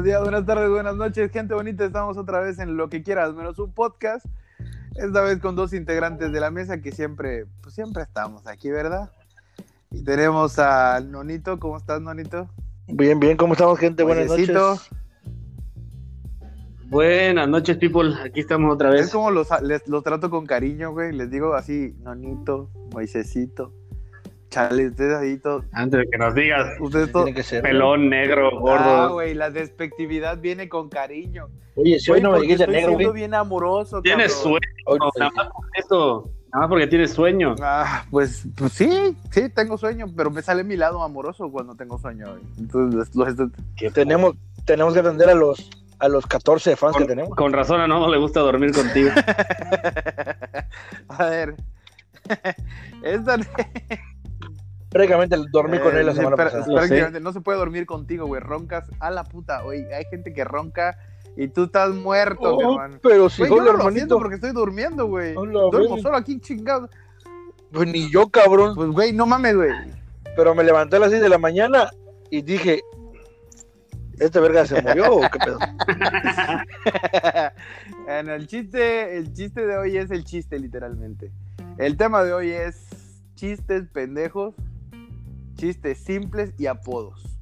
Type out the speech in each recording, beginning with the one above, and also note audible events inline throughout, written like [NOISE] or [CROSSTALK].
buenos días, buenas tardes, buenas noches, gente bonita. Estamos otra vez en Lo que quieras, menos un podcast. Esta vez con dos integrantes de la mesa que siempre, pues siempre estamos aquí, ¿verdad? Y tenemos a Nonito. ¿Cómo estás, Nonito? Bien, bien, ¿cómo estamos, gente? Buenas noches. Buenas noches, people. Aquí estamos otra Es vez. como los, les, los trato con cariño, güey. Les digo así, Nonito, Moisésito. Chale, ustedes ahí todos. Antes de que nos digas Ustedes todos. Tiene que ser. pelón, negro, Ah, gordo. güey, la despectividad viene con cariño. Oye, si hoy no me dijiste negro, güey. bien amoroso, tienes cabrón. sueño. No Nada más por eso. Nada más porque tienes sueño. Ah, pues, pues sí, sí, tengo sueño, pero me sale mi lado amoroso cuando tengo sueño. güey. Entonces, los, los- Qué tenemos, tenemos que atender a los, a los 14 fans que tenemos. Con razón a no le gusta dormir contigo. [LAUGHS] a ver, [LAUGHS] esta Prácticamente dormí con él la eh, semana pasada. Prácticamente no se puede dormir contigo, güey. Roncas a la puta. Oye, hay gente que ronca y tú estás muerto, Oh, hermano. pero si Güey, yo hola, no lo hermanito. porque estoy durmiendo, güey. Hola, Duermo güey. solo aquí chingado. Pues ni yo, cabrón. Pues, güey, no mames, güey. Pero me levanté a las 6 de la mañana y dije, ¿este verga se murió o qué pedo? [LAUGHS] Bueno, el chiste, el chiste de hoy es el chiste, literalmente. El tema de hoy es chistes pendejos, chistes simples y apodos.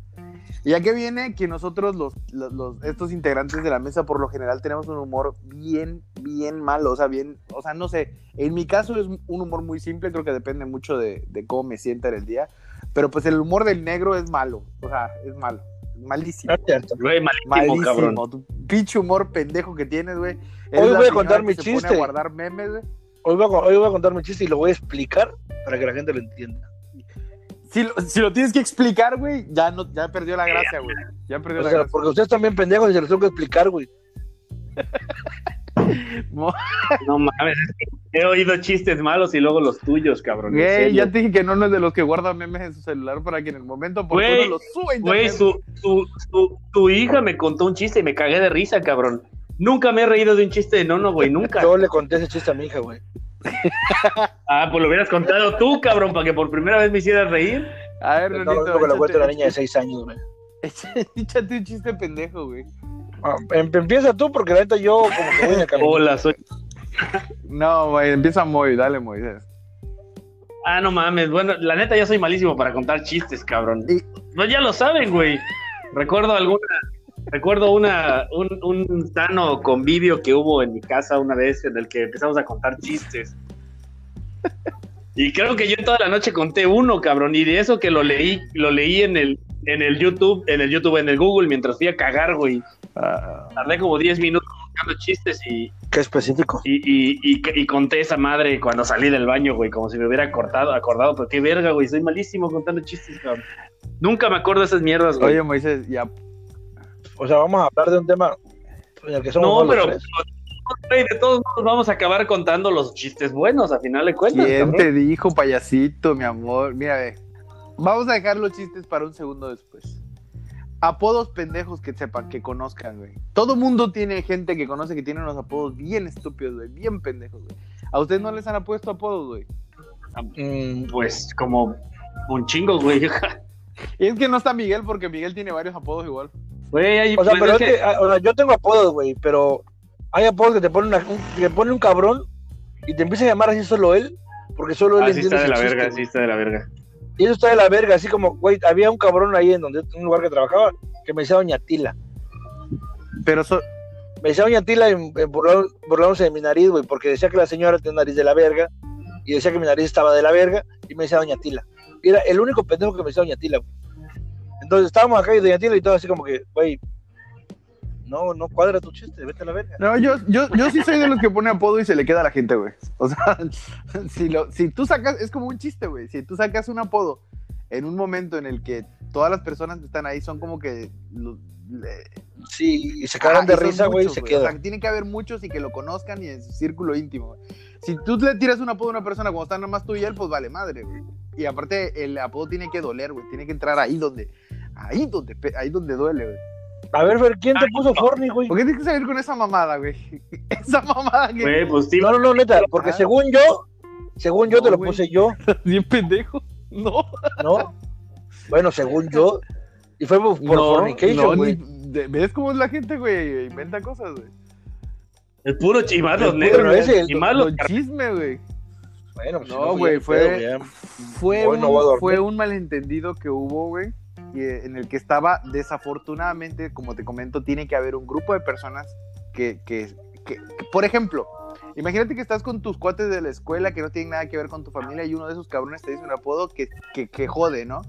¿Y a qué viene? Que nosotros, los, los- los- estos integrantes de la mesa, por lo general tenemos un humor bien, bien malo. O sea, bien, o sea, no sé. En mi caso es un humor muy simple, creo que depende mucho de, de cómo me sienta en el día. Pero pues el humor del negro es malo. O sea, es malo. Malísimo. No es cierto. Güey, malísimo, cabrón. Tu pinche humor pendejo que tienes, güey. Hoy voy a contar que mi chiste. Pone a guardar memes, güey. Hoy voy, a, hoy voy a contar mi chiste y lo voy a explicar para que la gente lo entienda. Si lo, si lo tienes que explicar, güey, ya, no, ya perdió la gracia, güey. Ya perdió O la sea, gracia. porque ustedes están bien pendejos y se los tengo que explicar, güey. [LAUGHS] No mames. He oído chistes malos y luego los tuyos, cabrón. Güey, ya te dije que no, no es de los que guarda memes en su celular para que en el momento oportuno Güey, los suba a Güey, su, su, su, tu hija me contó un chiste y me cagué de risa, cabrón. Nunca me he reído de un chiste de nono, güey, nunca. Yo le conté ese chiste a mi hija, güey. [LAUGHS] Ah, pues lo hubieras contado tú, cabrón, para que por primera vez me hicieras reír. A ver, No, Renito, no, que lo cuento a la niña de 6 años, güey. [LAUGHS] Échate un chiste pendejo, güey. Ah, em- empieza tú porque ahorita yo como que voy en el camino. Hola, soy. No, güey, empieza Moy, dale, Moisés. Ah, no mames. Bueno, la neta, yo soy malísimo para contar chistes, cabrón. Y- Pues ya lo saben, güey. Recuerdo alguna. Recuerdo una, un, un sano convivio que hubo en mi casa una vez en el que empezamos a contar chistes. Y creo que yo toda la noche conté uno, cabrón, y de eso que lo leí, lo leí en el, en el YouTube, en el YouTube, en el Google, mientras fui a cagar, güey. Ah, Tardé como 10 minutos buscando chistes y, Qué específico. y, y, y, y conté esa madre cuando salí del baño, güey, como si me hubiera cortado, acordado, pero qué verga, güey, soy malísimo contando chistes, cabrón. Nunca me acuerdo de esas mierdas, güey. Oye, Moisés, ya. O sea, vamos a hablar de un tema en el que somos no, pero tres. de todos modos vamos a acabar contando los chistes buenos, a final de cuentas. ¿Quién cabrón. te dijo, payasito, mi amor? Mira, ve. Vamos a dejar los chistes para un segundo después. Apodos pendejos que sepan, que conozcan, güey. Todo mundo tiene gente que conoce que tiene unos apodos bien estúpidos, güey. Bien pendejos, güey. ¿A ustedes no les han puesto apodos, güey? Mm, Pues como un chingo, güey. [LAUGHS] Y es que no está Miguel porque Miguel tiene varios apodos igual. Güey, o sea, pues, pero es es que- que, ah, o sea, yo tengo apodos, güey, pero hay apodos que te ponen, una- un, que te pone un cabrón y te empieza a llamar así solo él, porque solo él Ah, sí entiende está de la chiste, verga, güey. sí está de la verga. Y eso está de la verga, así como, güey, había un cabrón ahí en donde en un lugar que trabajaba que me decía Doña Tila. Pero so- Me decía Doña Tila en, en burlado- burlándose de mi nariz, güey, porque decía que la señora tenía nariz de la verga y decía que mi nariz estaba de la verga y me decía Doña Tila. Y era el único pendejo que me decía Doña Tila, güey. Entonces estábamos acá y Doña Tila y todo así como que, güey, no, no cuadra tu chiste, vete a la verga. No, yo, yo, yo sí soy de los que pone apodo y se le queda a la gente, güey. O sea, [LAUGHS] si, lo, si tú sacas, es como un chiste, güey. Si tú sacas un apodo en un momento en el que todas las personas que están ahí son como que... lo- le- Sí, y se cagan Ah, de y son risa, güey, y se O queda. sea, tiene que haber muchos y que lo conozcan y en su círculo íntimo. Si tú le tiras un apodo a una persona cuando está nada más tú y él, pues vale madre, güey. Y aparte, el apodo tiene que doler, güey. Tiene que entrar ahí donde... Ahí donde, pe- ahí donde duele, güey. A ver, ver, ¿quién te puso Forni, güey? ¿Por qué tienes que salir con esa mamada, güey? [LAUGHS] Esa mamada que... Güey, pues sí. No, no, no, neta, porque Ah. según yo, según yo No, te lo güey. puse yo, [LAUGHS] Bien pendejo. [LAUGHS] No. ¿no? Bueno, según yo, y fue por, por no, fornication, no, güey. ni- ¿Ves cómo es la gente, güey? Inventa cosas, güey. El puro chi- y más los El ese, y más los Con chisme, güey. Bueno, pues si No, güey, yo, fue- pedo, ya. Fue Hoy un, no fue un malentendido que hubo, güey, eh, en el que estaba, desafortunadamente, como te comento, tiene que haber un grupo de personas que, que, que- que- por ejemplo, imagínate que estás con tus cuates de la escuela que no tienen nada que ver con tu familia y uno de esos cabrones te dice un apodo que, que, que jode, ¿no?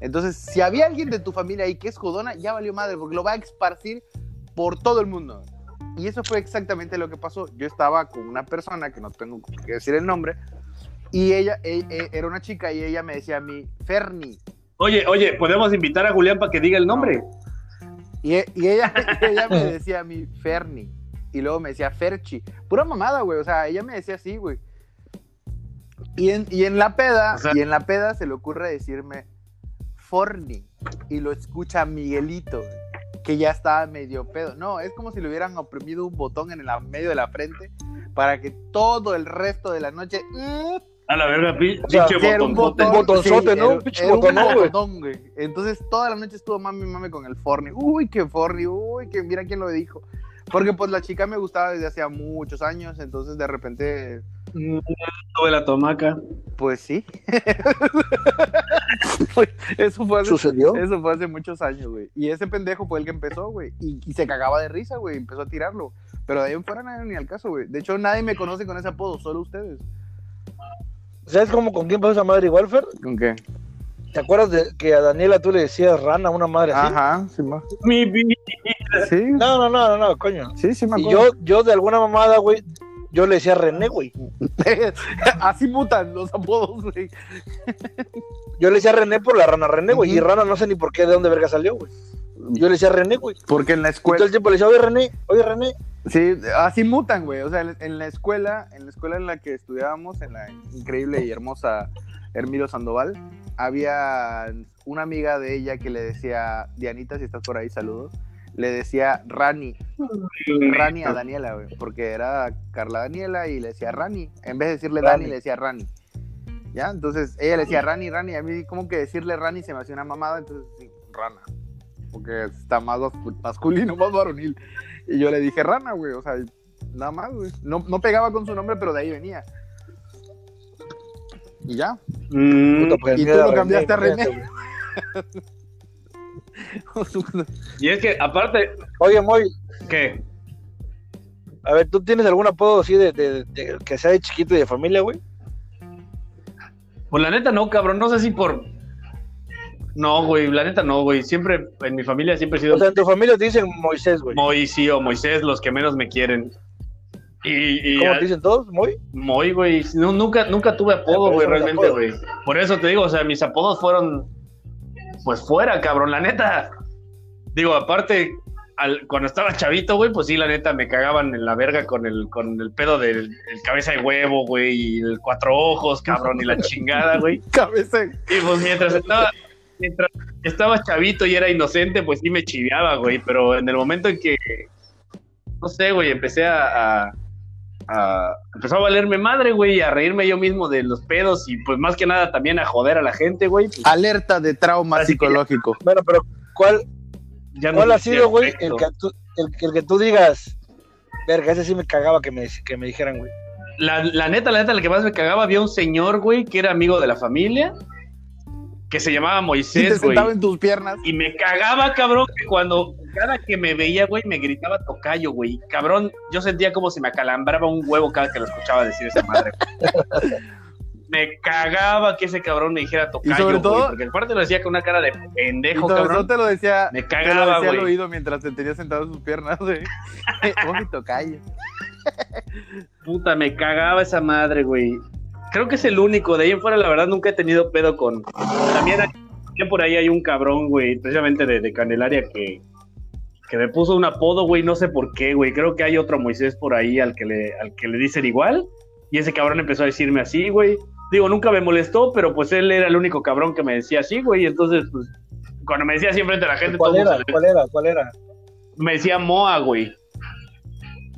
Entonces, si había alguien de tu familia ahí que es jodona, ya valió madre, porque lo va a esparcir por todo el mundo. Y eso fue exactamente lo que pasó. Yo estaba con una persona, que no tengo que decir el nombre, y ella, e- e- era una chica y ella me decía a mí, Ferni. Oye, oye, podemos invitar a Julián para que diga el nombre. Y, e- y ella, [LAUGHS] ella me decía a mí, Ferni. Y luego me decía Ferchi. Pura mamada, güey. O sea, ella me decía así, güey. Y en, y en la peda, O sea- y en la peda se le ocurre decirme Forni. Y lo escucha Miguelito, que ya estaba medio pedo. No, es como si le hubieran oprimido un botón en el medio de la frente para que todo el resto de la noche. mm, A la verga, pi- O sea, pinche Sí, un botonzote. botón, botonzote, sí, ¿no? Pinche güey. botón, güey. Entonces toda la noche estuvo mami mami con el Forni. Uy, qué Forni, uy, que mira quién lo dijo. Porque pues la chica me gustaba desde hacía muchos años, entonces de repente, Mm, Tuve la tomaca. pues sí. [LAUGHS] eso fue hace, ¿Sucedió? eso fue hace muchos años, güey. Y ese pendejo fue el que empezó, güey. Y, y se cagaba de risa, güey. Empezó a tirarlo. Pero de ahí en fuera nadie ni al caso, güey. De hecho, nadie me conoce con ese apodo, solo ustedes. ¿Sabes cómo con quién pasó esa madre igual, Fer? ¿Con qué? ¿Te acuerdas de que a Daniela tú le decías rana a una madre así? Ajá, sí, ma- Mi vida. sí, No, no, no, no, no, coño. sí, sí, me Y acuerdo. yo, yo de alguna mamada, güey, yo le decía René, güey. [LAUGHS] Así mutan los apodos, güey. Yo le decía René por la rana René, güey. Y rana no sé ni por qué, de dónde verga salió, güey. Yo le decía René, güey. Porque en la Y todo escuela. el tiempo le decía, oye René, oye René. Sí, así mutan, güey. O sea, en- la escuela, en la escuela en la que estudiábamos, en la increíble y hermosa Hermilo Sandoval, había una amiga de ella que le decía, Dianita, si estás por ahí, saludos. Le decía Rani, Rani a Daniela, güey, porque era Carla Daniela y le decía Rani. En vez de decirle Dani, le decía Rani. ¿Ya? Entonces ella le decía Rani, Rani. A mí, como que decirle Rani se me hacía una mamada, entonces sí, Rana. Porque está más mascu- masculino, [LAUGHS] más varonil. Y yo le dije Rana, güey, o sea, nada más, güey. No, no pegaba con su nombre, pero de ahí venía. Y ya. Mm, Puta, pues, y tú lo cambiaste a René. y es que, aparte, Oye, Moy, ¿qué? a ver, ¿tú tienes algún apodo así de, de- de- que sea de chiquito y de familia, güey? Pues la neta no, cabrón. No sé si por. No, güey, la neta no, güey. Siempre, en mi familia siempre he sido O sea, en tu familia te dicen Moisés, güey. Moisés o Moisés, los que menos me quieren. Y, y ¿Cómo te dicen todos, Moy? Moy, güey. No, nunca, nunca tuve apodo, güey, realmente, güey. Por eso te digo, o sea, mis apodos fueron, pues fuera, cabrón, la neta. Digo, aparte, al- cuando estaba chavito, güey, pues sí, la neta, me cagaban en la verga con el, con el pedo del el cabeza de huevo, güey, y el cuatro ojos, cabrón, y la chingada, güey. [LAUGHS] Cabeza. Y pues mientras estaba, mientras estaba chavito y era inocente, pues sí me chiveaba, güey. Pero en el momento en que, no sé, güey, empecé a, a- a- empezó a valerme madre, güey, y a reírme yo mismo de los pedos y pues más que nada también a joder a la gente, güey. pues, Alerta de trauma que psicológico. Bueno, pero ¿cuál, ya no cuál ha sido, güey, el, que tú- el, el que tú digas, verga, ese sí me cagaba que me, que me dijeran, güey? La, la neta, la neta, la que más me cagaba, había un señor, güey, que era amigo de la familia, que se llamaba Moisés, güey. sentaba en tus piernas. Y me cagaba, cabrón, que cuando cada que me veía, güey, me gritaba tocayo, güey. Cabrón, yo sentía como si me acalambraba un huevo cada que lo escuchaba decir esa madre. [LAUGHS] güey. me cagaba que ese cabrón me dijera tocayo, sobre güey, todo- porque aparte lo decía con una cara de Y pendejo, todo eso cabrón. te lo decía, Me te lo cagaba, decía al güey. oído mientras te tenía sentado en sus piernas, güey. [LAUGHS] Oye, tocayo. Puta, me cagaba esa madre, güey. Creo que es el único. De ahí en fuera, la verdad, nunca he tenido pedo con. También, hay- también por ahí hay un cabrón, güey, precisamente de, de Candelaria, que, que me puso un apodo, güey, no sé por qué, güey. Creo que hay otro Moisés por ahí al que le, al que le dicen igual. Y ese cabrón empezó a decirme así, güey. Digo, nunca me molestó, pero pues él era el único cabrón que me decía así, güey. Entonces, pues, cuando me decía así enfrente de la gente, ¿Cuál todo era? ¿Cuál era? ¿Cuál era? me decía Moa, güey.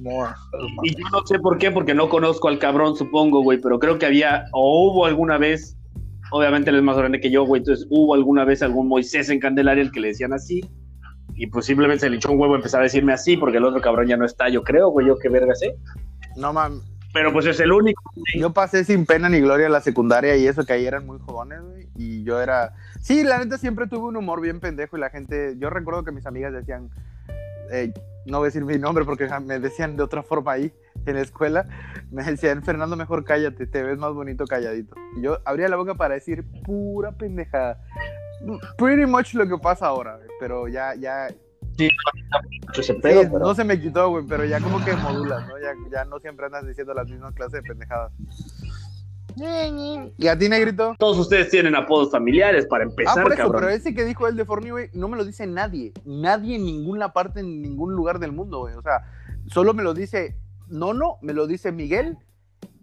No, Y yo no sé por qué, porque no conozco al cabrón, supongo, güey, pero creo que había, o hubo alguna vez, obviamente él es más grande que yo, güey, entonces hubo alguna vez algún Moisés en Candelaria el que le decían así. y pues simplemente se le echó un huevo empezar a decirme así porque el otro cabrón ya no está, yo creo, güey, yo qué verga sé. No mames. Pero pues es el único. Yo pasé sin pena ni gloria la secundaria y eso que ahí eran muy jóvenes, güey. Y yo era. Sí, la neta siempre tuve un humor bien pendejo y la gente. Yo recuerdo que mis amigas decían. eh, no voy a decir mi nombre porque me decían de otra forma ahí en la escuela. Me decían, Fernando, mejor cállate, te ves más bonito calladito. Y yo abría la boca para decir pura pendejada. Pretty much lo que pasa ahora, güey, pero ya, ya, Mucho ese Sí, pedo, pero- no se me quitó, güey, pero ya como que modulas, ¿no? Ya, ya no siempre andas diciendo las mismas clases de pendejadas. ¿Y a ti, Negrito? Todos ustedes tienen apodos familiares para Ah, empezar, por eso, cabrón. pero ese que dijo el de Forni, güey, no me lo dice nadie. Nadie en ninguna parte, en ningún lugar del mundo, güey. O sea, solo me lo dice Nono, me lo dice Miguel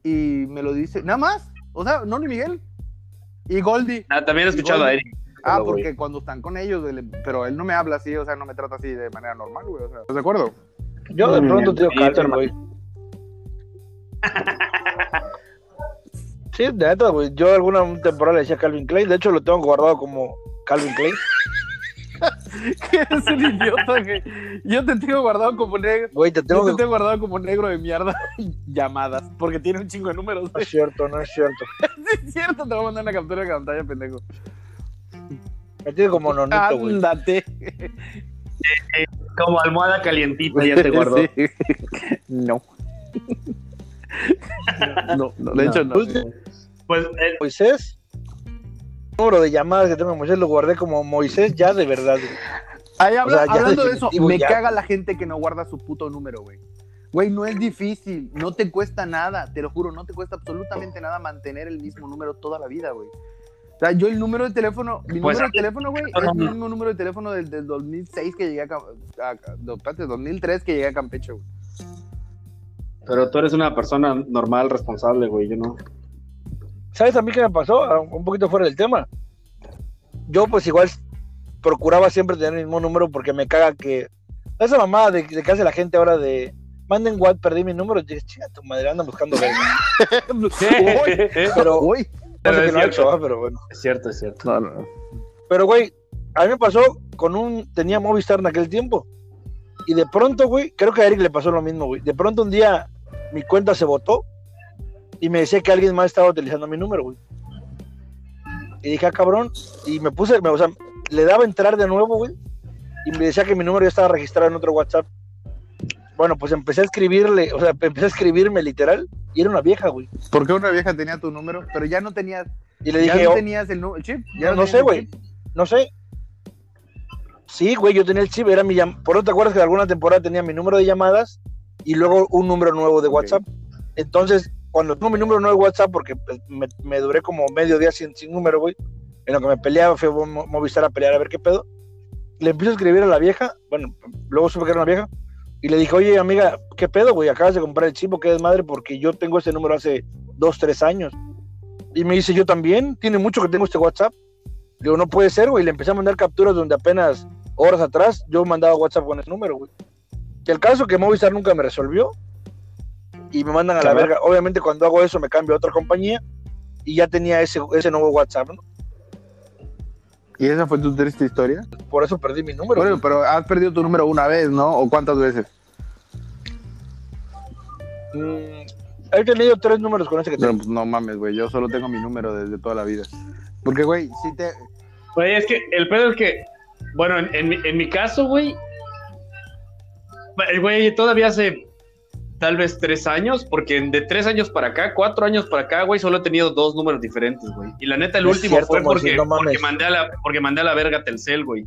y me lo dice... Nada más. O sea, Nono y Miguel. Y Goldie. Ah, también he escuchado a Eric. Ah, güey. porque cuando están con ellos, pero él no me habla así, o sea, no me trata así de manera normal, güey. O sea, ¿estás de acuerdo? Yo de Mm, pronto te Calvin, hermano. güey. [LAUGHS] Sí, de neta, güey. Yo alguna temporada le decía Calvin Klein. De hecho, lo tengo guardado como Calvin Klein. [LAUGHS] Eres un idiota, güey. Yo te tengo guardado como negro. Güey, te Yo tengo te que... tengo guardado como negro de mierda. [LAUGHS] Llamadas. Porque tiene un chingo de números. No güey. es cierto, no es cierto. Sí, es cierto, te voy a mandar una captura de pantalla, pendejo. Me tiene como nonito, güey. Ándate. Como almohada calientita ya te guardó. Sí. No. No, no, de hecho no. Pues eh, Moisés. El número de llamadas que tengo Moisés lo guardé como Moisés ya de verdad, güey. Ahí habla- O sea, ya hablando de eso, me ya. caga la gente que no guarda su puto número, güey. Güey, no es difícil, no te cuesta nada, te lo juro, no te cuesta absolutamente nada mantener el mismo número toda la vida, güey. O sea, yo el número de teléfono, mi Pues, número de teléfono, güey, no, es mi no. mismo número de teléfono del, del 2006 que llegué a, a, a- no, espérate, 2003 que llegué a Campeche, güey. pero tú eres una persona normal, responsable, güey. Yo no. ¿Sabes a mí qué me pasó? Ah, Un poquito fuera del tema. Yo, pues, igual procuraba siempre tener el mismo número porque me caga que. Esa mamada de, de que hace la gente ahora de. Manden WhatsApp, perdí mi número. Y dices, chinga, tu madre, andan buscando verga. [LAUGHS] Uy, Pero, no sé es que cierto. hecho, pero bueno. Es cierto, es cierto. No, no. Pero, güey, a mí me pasó con un. Tenía Movistar en aquel tiempo. Y de pronto, güey, creo que a Eric le pasó lo mismo, güey. De pronto un día mi cuenta se botó y me decía que alguien más estaba utilizando mi número, güey. Y dije, ah, cabrón. Y me puse, me- o sea, le daba a entrar de nuevo, güey. Y me decía que mi número ya estaba registrado en otro WhatsApp. Bueno, pues empecé a escribirle, o sea, [LAUGHS] empecé a escribirme literal. Y era una vieja, güey. ¿Por qué una vieja tenía tu número? Pero ya no tenías, Y le ya dije, no oh, tenías el, el chip. no, Ya no tenías sé, güey. No sé. Sí, güey, yo tenía el chip, era mi llam- Por eso te acuerdas que alguna temporada tenía mi número de llamadas y luego un número nuevo de. WhatsApp. Entonces, cuando tengo mi número nuevo de WhatsApp, porque pues, me, me duré como medio día sin, sin número, güey, en lo que me peleaba, fue a Mo- Movistar a pelear a ver qué pedo. Le empiezo a escribir a la vieja, bueno, luego supe que era una vieja, y le dije, oye, amiga, ¿qué pedo, güey? Acabas de comprar el chip, ¿o ¿qué desmadre? Porque yo tengo ese número hace dos, tres años. Y me dice, yo también, tiene mucho que tengo este WhatsApp. Le digo, no puede ser, güey. Le empecé a mandar capturas donde apenas horas atrás yo mandaba WhatsApp con ese número, güey. Que el caso que Movistar nunca me resolvió y me mandan a la verga. Obviamente cuando hago eso me cambio a otra compañía y ya tenía ese, ese nuevo WhatsApp, ¿no? ¿Y esa fue tu triste historia? Por eso perdí mi número. Bueno, pero has perdido tu número una vez, ¿no? ¿O cuántas veces? Mm, he tenido tres números con ese que No, tengo. pues no mames, güey. Yo solo tengo mi número desde toda la vida. Porque, güey, si te. Güey, es que el pedo es que, bueno, en, en mi, en mi caso, güey, el güey todavía hace tal vez tres años, porque de tres años para acá, cuatro años para acá, güey, solo he tenido dos números diferentes, güey. Y la neta, el No último cierto, fue porque, no porque, mandé a la, porque mandé a la verga Telcel, güey.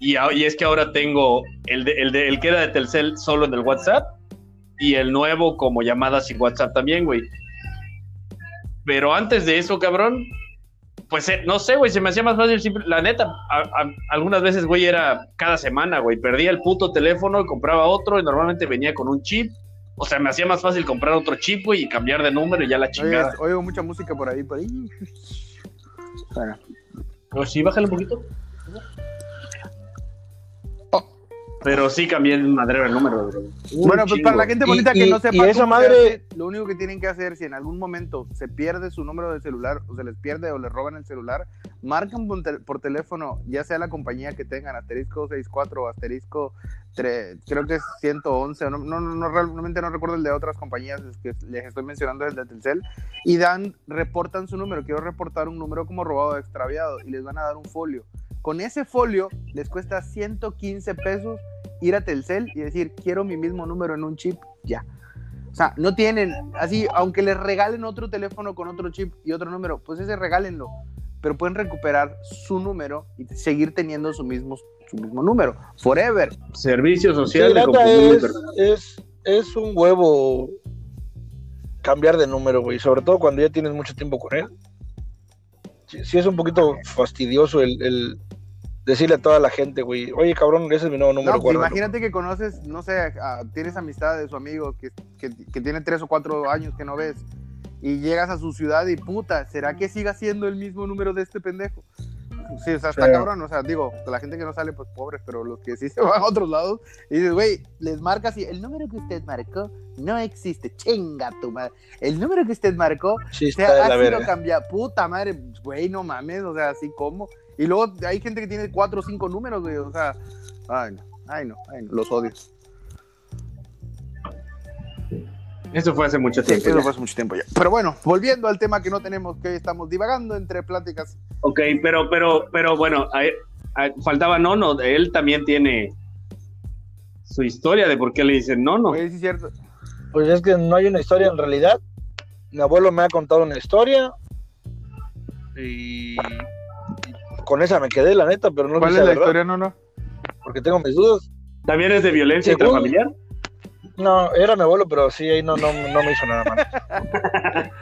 Y, a- y es que ahora tengo el, de, el, de, el que era de Telcel solo en el WhatsApp y el nuevo como llamadas y WhatsApp también, güey. Pero antes de eso, cabrón, pues eh, no sé, güey, se me hacía más fácil. simple- la neta, a- a- algunas veces, güey, era cada semana, güey. Perdía el puto teléfono y compraba otro y normalmente venía con un chip. O sea, me hacía más fácil comprar otro chip, güey, y cambiar de número y ya la Oye, chingada. oigo mucha música por ahí, por ahí. Bueno. Pero sí, bájale un poquito. Pero sí cambié el madrero el número, bro. Bueno, pues para la gente Y- bonita que y- no y sepa esa cómo se madre- hace, lo único que tienen que hacer si en algún momento se pierde su número de celular o se les pierde o les roban el celular, marcan por, tel- por teléfono, ya sea la compañía que tengan, asterisco 64 o asterisco tre- creo que es 111, o no, no, no, realmente no recuerdo el de otras compañías es que les estoy mencionando el de Telcel, y dan, reportan su número, quiero reportar un número como robado o extraviado, y les van a dar un folio. Con ese folio les cuesta 115 pesos ir a Telcel y decir, quiero mi mismo número en un chip, ya. O sea, no tienen, así, aunque les regalen otro teléfono con otro chip y otro número, pues ese regálenlo, pero pueden recuperar su número y seguir teniendo su mismo, su mismo número, forever. Servicio Sí, social de neta, confusión es, es, es un huevo cambiar de número, güey. Sobre todo cuando ya tienes mucho tiempo con él. Sí, sí es un poquito fastidioso el, el decirle a toda la gente, güey, oye, cabrón, ese es mi nuevo número. No, pues guárdalo". imagínate que conoces, no sé, a- tienes amistad de su amigo que, que, que tiene tres o cuatro años que no ves y llegas a su ciudad y puta, ¿será que siga siendo el mismo número de este pendejo? Sí, o sea, está Sí. cabrón, o sea, digo, la gente que no sale, pues pobres, pero los que sí [LAUGHS] se van a otros lados, y dices, güey, les marcas y el número que usted marcó no existe, chinga tu madre. El número que usted marcó se ha sido cambiado, puta madre, güey, no mames, o sea, así como. Y luego hay gente que tiene cuatro o cinco números, güey, o sea, ay no, ay no, ay no, los odio. Eso fue hace mucho Sí, tiempo. eso ya. fue hace mucho tiempo ya. Pero bueno, volviendo al tema que no tenemos, que hoy estamos divagando entre pláticas. Ok, pero, pero, pero bueno, ahí- ahí faltaba Nono. Él también tiene su historia de por qué le dicen Nono. Sí es cierto. Pues es que no hay una historia en realidad. Mi abuelo me ha contado una historia. Y con esa me quedé, la neta, pero no ¿Cuál es la historia, no, no? porque tengo mis dudas. ¿También es de violencia Según- intrafamiliar? No, era mi abuelo, pero sí, ahí no, no, no me hizo nada mal. [LAUGHS]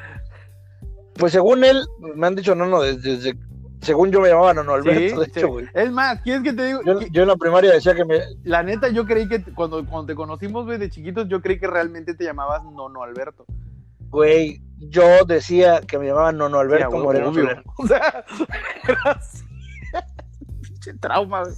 Pues según él, me han dicho no, no, desde, desde- según yo me llamaba Nono Alberto, de Sí, hecho, sí. güey. Es más, ¿quieres que te digo? Yo, Que- yo en la primaria decía que me, La neta, yo creí que cuando, cuando te conocimos, güey, de chiquitos, yo creí que realmente te llamabas Nono Alberto. güey, yo decía que me llamaban Nono Alberto Moreno. [LAUGHS] [LAUGHS] O sea, era así. Pinche trauma, güey.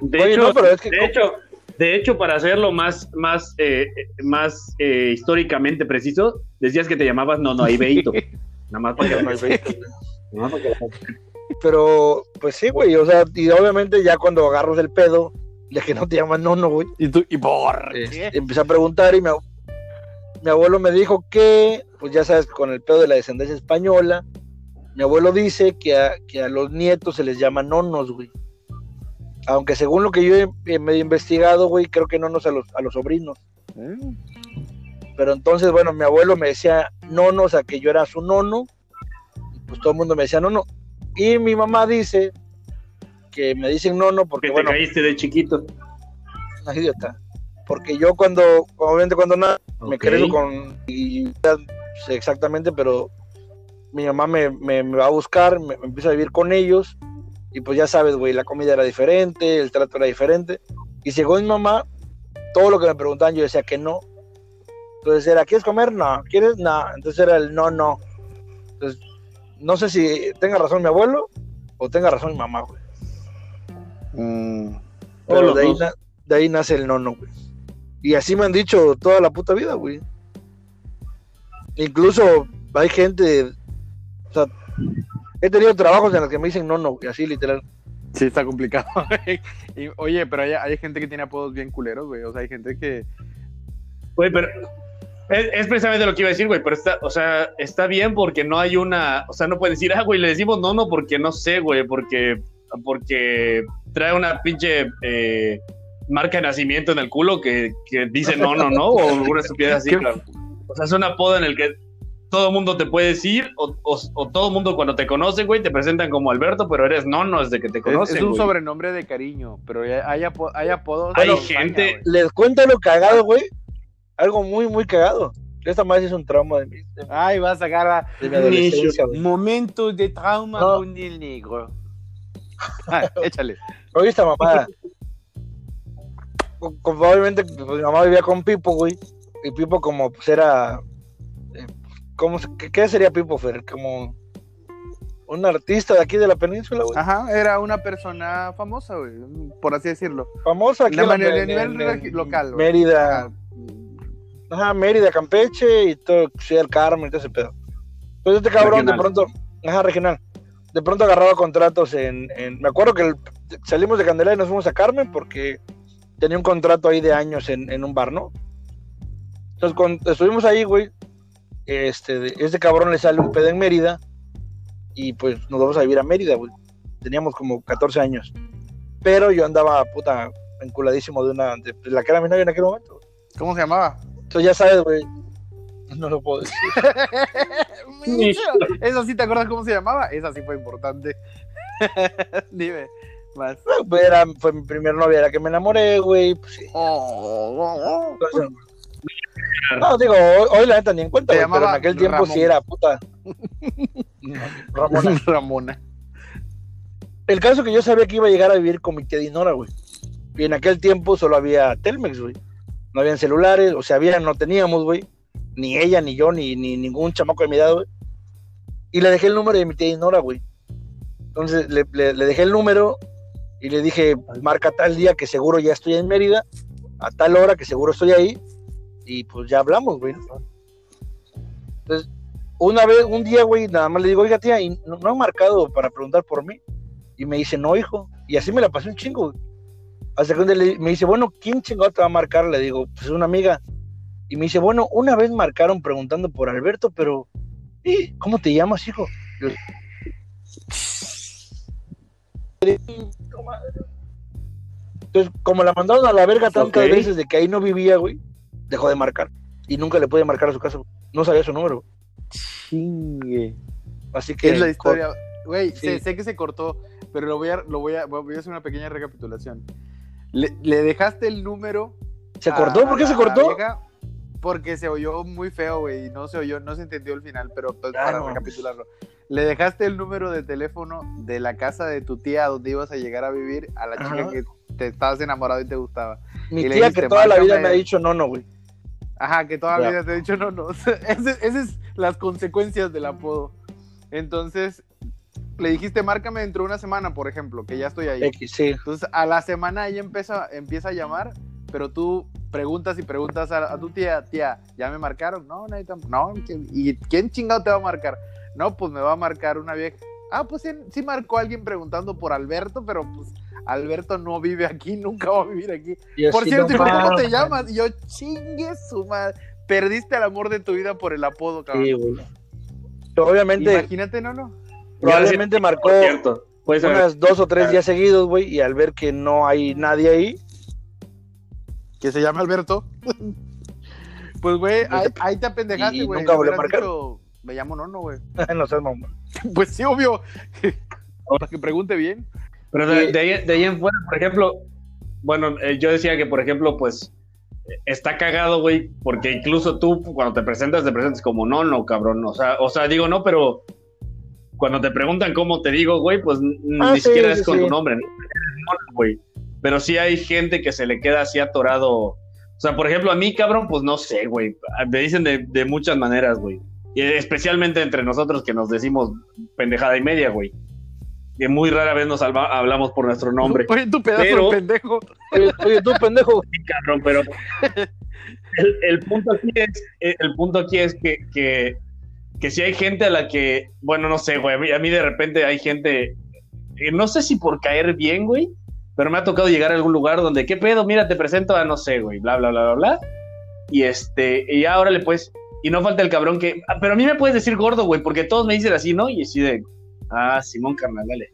De Oye, hecho, no, pero es que- de hecho, de hecho, para hacerlo más, más, eh, más eh, históricamente preciso, decías que te llamabas Nono Aibeito. [LAUGHS] Nada más para que Nono Alberto. [LAUGHS] nada más para que- Pero, pues sí, güey, o sea, y obviamente ya cuando agarras el pedo, ya que no te llaman Nono, güey, ¿Y tú? ¿Y por este, empecé a preguntar y mi, mi abuelo me dijo que, pues ya sabes, con el pedo de la descendencia española, mi abuelo dice que a, que a los nietos se les llama nonos, güey. Aunque según lo que yo he, investigado, güey, creo que nonos a los, a los sobrinos. Mm. Pero entonces, bueno, mi abuelo me decía nono, o sea, que yo era su nono. Y pues todo el mundo me decía nono. Y mi mamá dice que me dicen nono porque, que te bueno, caíste de chiquito. una [LAUGHS] idiota. Porque yo cuando, obviamente cuando nada, me creo con, y ya sé exactamente, pero mi mamá me, me- me va a buscar, me, me empieza a vivir con ellos. Y pues ya sabes, güey, la comida era diferente, el trato era diferente. Y según mi mamá, todo lo que me preguntaban yo decía que no. Entonces era, ¿quieres comer? No. ¿Quieres? No. Entonces era el no, no. Entonces, no sé si tenga razón mi abuelo o tenga razón mi mamá, güey. Mm. Pero de ahí, na- de ahí nace el no, no, güey. Y así me han dicho toda la puta vida, güey. Incluso hay gente, o sea, he tenido trabajos en los que me dicen no, no, güey, así literal. Sí, está complicado. Y, oye, pero hay, hay gente que tiene apodos bien culeros, güey. O sea, hay gente que. Güey, pero es, es precisamente lo que iba a decir, güey, pero está, o sea, está bien porque no hay una, o sea, no pueden decir, ah, güey, le decimos no, no, porque no sé, güey, porque, porque trae una pinche eh, marca de nacimiento en el culo que, que dice no, no, no, o alguna estupidez así, ¿Qué? claro. O sea, es un apodo en el que todo el mundo te puede decir, o, o, o todo el mundo cuando te conoce, güey, te presentan como Alberto, pero eres nono desde que te Es, conocen, es un güey. sobrenombre de cariño, pero hay, hay apo- hay apodos. Hay de gente- España. Les cuento lo cagado, güey. Algo muy, muy cagado. Esta madre es un trauma de de, Ay, va a sacar a momentos de trauma No. con el negro. [LAUGHS] Ah, échale. Oye, esta mamada. Obviamente, pues, mi mamá vivía con Pipo, güey. Y Pipo, como pues era. ¿Cómo qué, qué sería Pipo, Fer? Como. un artista de aquí de la península, güey. Ajá, era una persona famosa, güey, por así decirlo. Famosa aquí De la- manera- a en- nivel local, güey. Mérida, Ajá. ajá, Mérida, Campeche y todo, Ciudad del Carmen y todo ese pedo. Pues este cabrón Regional. de pronto, ajá, regional, de pronto agarraba contratos en, en- me acuerdo que el- salimos de Candelaria y nos fuimos a Carmen porque tenía un contrato ahí de años en, en un bar, ¿no? Entonces cuando estuvimos ahí, güey, este, este cabrón le sale un pedo en Mérida y pues nos vamos a vivir a Mérida, güey. Teníamos como 14 años. Pero yo andaba, puta, enculadísimo de una, de la que era mi novia en aquel momento. ¿Cómo se llamaba? Entonces ya sabes, güey. No lo puedo decir. [LAUGHS] Esa sí, ¿te acuerdas cómo se llamaba? Esa sí fue importante. [LAUGHS] Dime, más. Era, fue mi primer novia, la que me enamoré, güey. Pues sí. Oh, Entonces, no, digo, hoy, hoy la neta ni en cuenta, pero en aquel tiempo Ramón. sí era puta. [LAUGHS] Ramona. [LAUGHS] Ramona. El caso que yo sabía que iba a llegar a vivir con mi tía Dinora, güey. Y en aquel tiempo solo había Telmex, güey. No habían celulares, o sea, había, no teníamos, güey. Ni ella, ni yo, ni, ni ningún chamaco de mi edad, güey. Y le dejé el número de mi tía Dinora, güey. Entonces le, le- le dejé el número y le dije, marca tal día que seguro ya estoy en Mérida, a tal hora que seguro estoy ahí. Y pues ya hablamos, güey. ¿no? Entonces, una vez, un día, güey, nada más le digo, oiga, tía, ¿y no, no han marcado para preguntar por mí? Y me dice, no, hijo. Y así me la pasé un chingo, güey. Hasta que le- me dice, bueno, ¿quién chingado te va a marcar? Le digo, pues una amiga. Y me dice, bueno, una vez marcaron preguntando por Alberto, pero, ¿eh? ¿cómo te llamas, hijo? Yo, Entonces, como la mandaron a la verga tantas veces de que ahí no vivía, güey, dejó de marcar. Y nunca le pude marcar a su casa. No sabía su número. Chingue. Así que. Es la historia. Güey, Sí. sé, sé que se cortó, pero lo voy a, lo voy a, voy a hacer una pequeña recapitulación. Le, le dejaste el número. ¿Se a- cortó? ¿Por qué se cortó? vieja Porque se oyó muy feo, güey, y no se oyó, no se entendió el final, pero pues, Ah, para recapitularlo. Le dejaste el número de teléfono de la casa de tu tía donde ibas a llegar a vivir a la chica que te estabas enamorado y te gustaba. Mi y le tía dijiste, que toda la vida me ha dicho no, no, güey. Ajá, que toda la vida te he dicho no, no. [LAUGHS] Esas es las consecuencias del apodo. Entonces, le dijiste, márcame dentro de una semana, por ejemplo, que ya estoy ahí. X, sí. Entonces, a la semana ella empieza, empieza a llamar, pero tú preguntas y preguntas a, a tu tía, tía, ¿ya me marcaron? No, nadie tampoco. No, ¿quién- ¿y quién chingado te va a marcar? No, pues me va a marcar una vieja. Ah, pues sí, sí marcó alguien preguntando por Alberto, pero pues Alberto no vive aquí, [LAUGHS] nunca va a vivir aquí. Por cierto, no ¿y ¿cómo te llamas? Y yo, chingue su madre. Perdiste el amor de tu vida por el apodo, cabrón. Sí, güey. Obviamente, Imagínate, no, no. probablemente marcó unas dos o tres días seguidos, güey, y al ver que no hay nadie ahí, Que se llama Alberto. [LAUGHS] pues, güey, No ahí, te- ahí te apendejaste, y güey. nunca volvió a marcar. dicho, Me llamo Nono, güey. [LAUGHS] no sé, mamá. Pues sí, obvio. Para que pregunte bien. Pero de, de ahí, de ahí en fuera, por ejemplo, bueno, eh, yo decía que, por ejemplo, pues está cagado, güey, porque incluso tú cuando te presentas, te presentas como no, no, cabrón. O sea, o sea, digo no, pero cuando te preguntan cómo te digo, güey, pues Ah, ni sí, siquiera sí, es con sí. tu nombre, ¿no? No, güey. Pero sí hay gente que se le queda así atorado. O sea, por ejemplo, a mí, cabrón, pues no sé, güey. Me dicen de, de muchas maneras, güey. Y especialmente entre nosotros que nos decimos pendejada y media, güey. Que muy rara vez nos hablamos por nuestro nombre. Oye, tu pedazo Pero- de pendejo. Oye, oye, tú, pendejo. Sí, cabrón, pero el, el punto aquí es, el punto aquí es que, que, que si hay gente a la que, bueno, no sé, güey, a mí, a mí de repente hay gente, eh, no sé si por caer bien, güey, pero me ha tocado llegar a algún lugar donde, ¿qué pedo? Mira, te presento a, no sé, güey, bla, bla, bla, bla, bla, y este, y ya, órale, pues, y no falta el cabrón que, ah, pero a mí me puedes decir gordo, güey, porque todos me dicen así, ¿no? Y así de, ah, Simón, carnal, dale.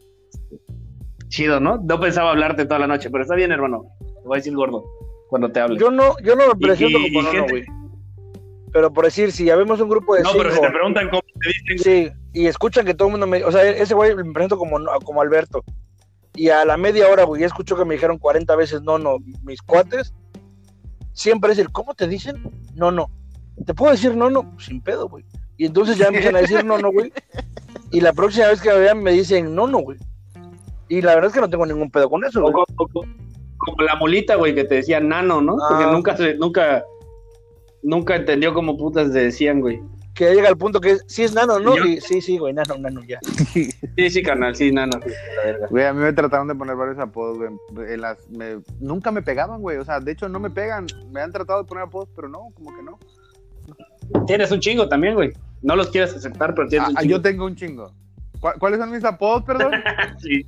Chido, ¿no? No pensaba hablarte toda la noche, pero está bien, hermano. Te voy a decir gordo cuando te hable. Yo no, yo no me presento y- como y no, güey. Pero por decir, si ya vemos un grupo de No, pero si te preguntan cómo te dicen, sí, y escuchan que todo el mundo me, o sea, ese güey me presento como, como Alberto. Y a la media hora, güey, ya escucho que me dijeron 40 veces no, no, mis cuates. Siempre es el, ¿cómo te dicen? No, no. ¿Te puedo decir no, no? Sin pedo, güey. Y entonces ya empiezan a decir no, no, güey. [LAUGHS] Y la próxima vez que me vean me dicen no, no, güey. Y la verdad es que no tengo ningún pedo con eso, güey. como la mulita, güey, que te decía nano, ¿no? Porque Ah. nunca se, nunca, nunca entendió cómo putas te decían, güey. que llega al punto que es, sí es nano, ¿no? ¿Y sí, sí, güey, nano, nano, ya. [LAUGHS] Sí, sí, carnal, sí, nano. Güey, a mí me trataron de poner varios apodos, güey. En las, me- nunca me pegaban, güey. O sea, de hecho, no me pegan. Me han tratado de poner apodos, pero no, como que no. Tienes un chingo también, güey. No los quieres aceptar, pero tienes Ah, un ah, chingo. yo tengo un chingo. ¿Cu- ¿Cuáles son mis apodos, perdón? [LAUGHS] Sí.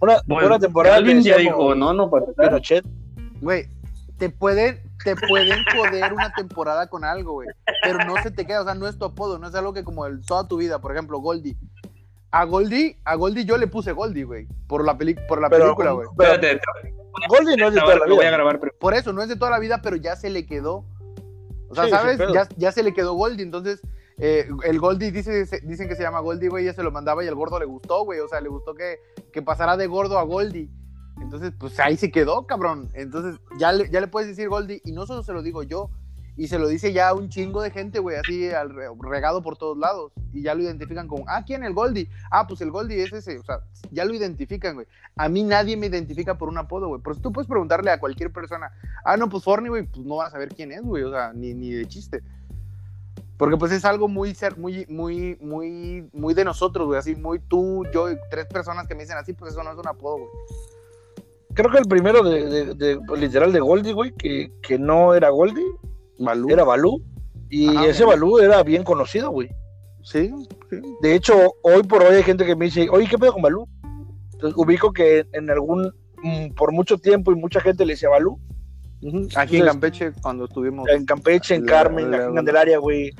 Una, Bueno, una temporada Calvin ya dijo, no, no, para. Pinochet. Güey, te pueden, te pueden joder una temporada con algo, güey. Pero no se te queda, o sea, no es tu apodo, no es algo que como el, toda tu vida, por ejemplo, Goldie. A Goldie, a Goldie yo le puse Goldie, güey. Por la, peli por la Pero, película, güey. Espérate, Goldie no es de toda la lo voy a vida. grabar, pero Por eso, no es de toda la vida, pero ya se le quedó. O sea, Sí, ¿sabes? Ya, ya se le quedó Goldie. Entonces, eh, el Goldie dice, dicen que se llama Goldie, güey, ya se lo mandaba y al gordo le gustó, güey. O sea, le gustó que, que pasara de gordo a Goldie. Entonces, pues ahí se quedó, cabrón. Entonces, ya le, ya le puedes decir Goldie. Y no solo se lo digo yo, y se lo dice ya un chingo de gente, güey, así al re- regado por todos lados. Y ya lo identifican como, ah, ¿quién? El Goldie. Ah, pues el Goldie es ese. O sea, ya lo identifican, güey. A mí nadie me identifica por un apodo, güey. Pero si tú puedes preguntarle a cualquier persona, ah, no, pues Forni, güey, pues no vas a saber quién es, güey. O sea, ni, ni de chiste. Porque pues es algo muy, ser, muy, muy, muy, muy de nosotros, güey. Así, muy tú, yo tres personas que me dicen así, pues eso no es un apodo, güey. Creo que el primero de, literal de Goldie, güey, que, que no era Goldie, Balú. era Balú. Y Ajá, ese güey. Balú era bien conocido, güey. Sí, sí. De hecho, hoy por hoy hay gente que me dice, oye, ¿qué pedo con Balú? Entonces ubico que en algún, mm, por mucho tiempo y mucha gente le decía Balú. Aquí en Campeche, cuando estuvimos. En Campeche, en La- Carmen, la- aquí en Candelaria, güey.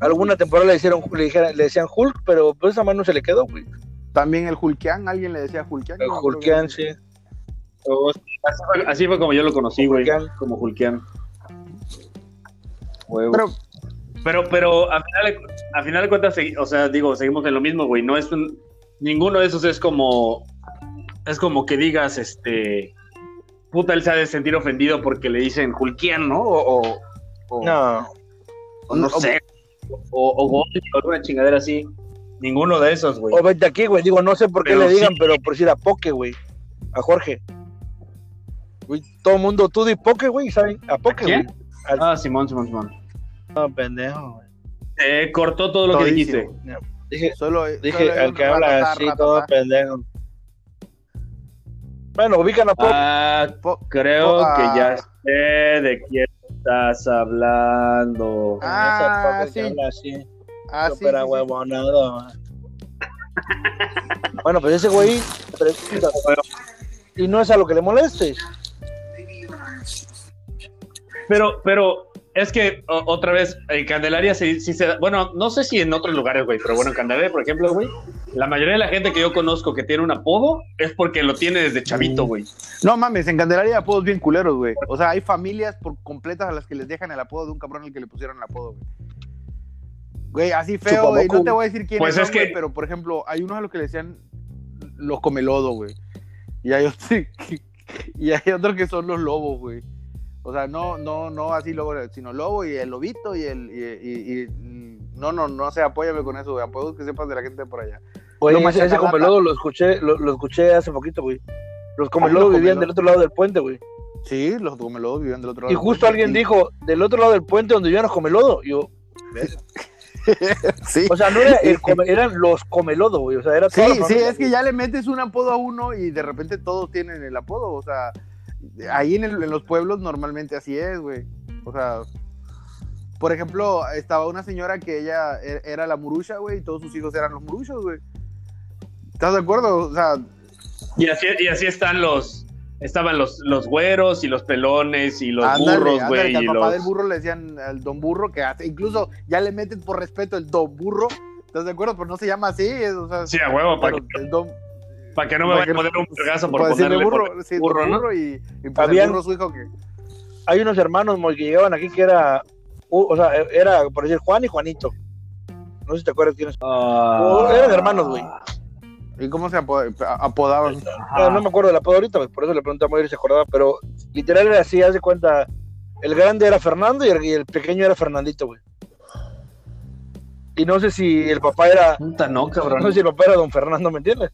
Alguna temporada le, hicieron, le, dijeron- le decían Hulk, pero pues esa mano se le quedó, güey. También el Hulkian, alguien le decía Hulkian. El no Hulkian, sí. Oh, así, fue, así fue como yo lo conocí, güey. Como. Huevo. Pero, Pero, pero a final, de, a final de cuentas, o sea, digo, seguimos en lo mismo, güey. No es un, ninguno de esos es como, es como que digas, este, puta, él se ha de sentir ofendido porque le dicen Hulkian, ¿no? O, o, o- No, o no sé, o, o o alguna chingadera así. Ninguno de esos, güey. o vete aquí, güey. Digo, no sé por qué Pero le digan, sí. pero por decir a Poke, güey. A Jorge. Güey, todo el mundo, tú di Poke, güey, ¿saben? A Poke, güey. Al- Ah, Simón, Simón, Simón. No, pendejo, güey. Eh, cortó todo lo que dijiste. Dije, solo, dije, solo al que habla así, todo pendejo. Bueno, ubican a Poke. Ah, Po- creo po- que ah. ya sé de quién estás hablando. Ah, Esa que sí. habla así. Ah, sí, Súper sí. Bueno, pues ese güey. pero- Y no es a lo que le moleste. Pero, pero es que o- otra vez en Candelaria sí, sí se da, bueno, no sé si en otros lugares, güey, pero bueno, en Candelaria, por ejemplo, güey, la mayoría de la gente que yo conozco que tiene un apodo es porque lo tiene desde chavito, güey. No mames, en Candelaria hay apodos bien culeros, güey. O sea, hay familias por completas a las que les dejan el apodo de un cabrón al que le pusieron el apodo, güey. Güey, así feo, güey. No te voy a decir quién Pues es, es que- pero por ejemplo, hay unos a los que le decían los comelodo, güey. Y hay otros, [LAUGHS] y hay otros que son los lobos, güey. O sea, no, no, no así lobo, sino lobo y el lobito y el. Y, y- y- no, no, no sé, apóyame con eso, güey. Apodos que sepas de la gente por allá. Lo más ese, ese comelodo lo escuché, lo, lo escuché hace poquito, güey. Los comelodos vivían del otro lado del puente, güey. Sí, los comelodos vivían del otro lado. Y del justo puente. alguien dijo, del otro lado del puente donde vivían los comelodos. Y yo, [LAUGHS] Sí. o sea, no era el [LAUGHS] come- eran los comelodos, güey. O sea, era Sí, la sí, familia, es que ya le metes un apodo a uno y de repente todos tienen el apodo, o sea, ahí en, el- en los pueblos normalmente así es, güey. O sea, por ejemplo, estaba una señora que ella e- era la murusha, güey, y todos sus hijos eran los muruchos, güey. ¿Estás de acuerdo? O sea, Y así, y así están los, estaban los, los güeros y los pelones y los ándale, burros, güey. al papá los- del burro le decían al don burro, que hace, incluso ya le meten por respeto el don burro. ¿Estás de acuerdo? Pero no se llama así, es, o sea, Sí, a huevo, para pero que, el don, pa' que no me para vaya a poner un vergazo por decirle ponerle burro, por- sí, burro, ¿no? burro y, y pues Habían- el burro su hijo que... Hay unos hermanos que llegaban aquí que era, o sea, era, por decir, Juan y Juanito. No sé si te acuerdas quiénes. Ah. Eran hermanos, güey. ¿Y cómo se apo- apodaban? No, no me acuerdo del apodo ahorita, por eso le preguntamos a Moira si se acordaba, pero literal era así, haz de cuenta, el grande era Fernando y el, y el pequeño era Fernandito, güey. Y no sé si el papá era, Puta, no, no cabrón. sé si el papá era don Fernando, ¿me entiendes?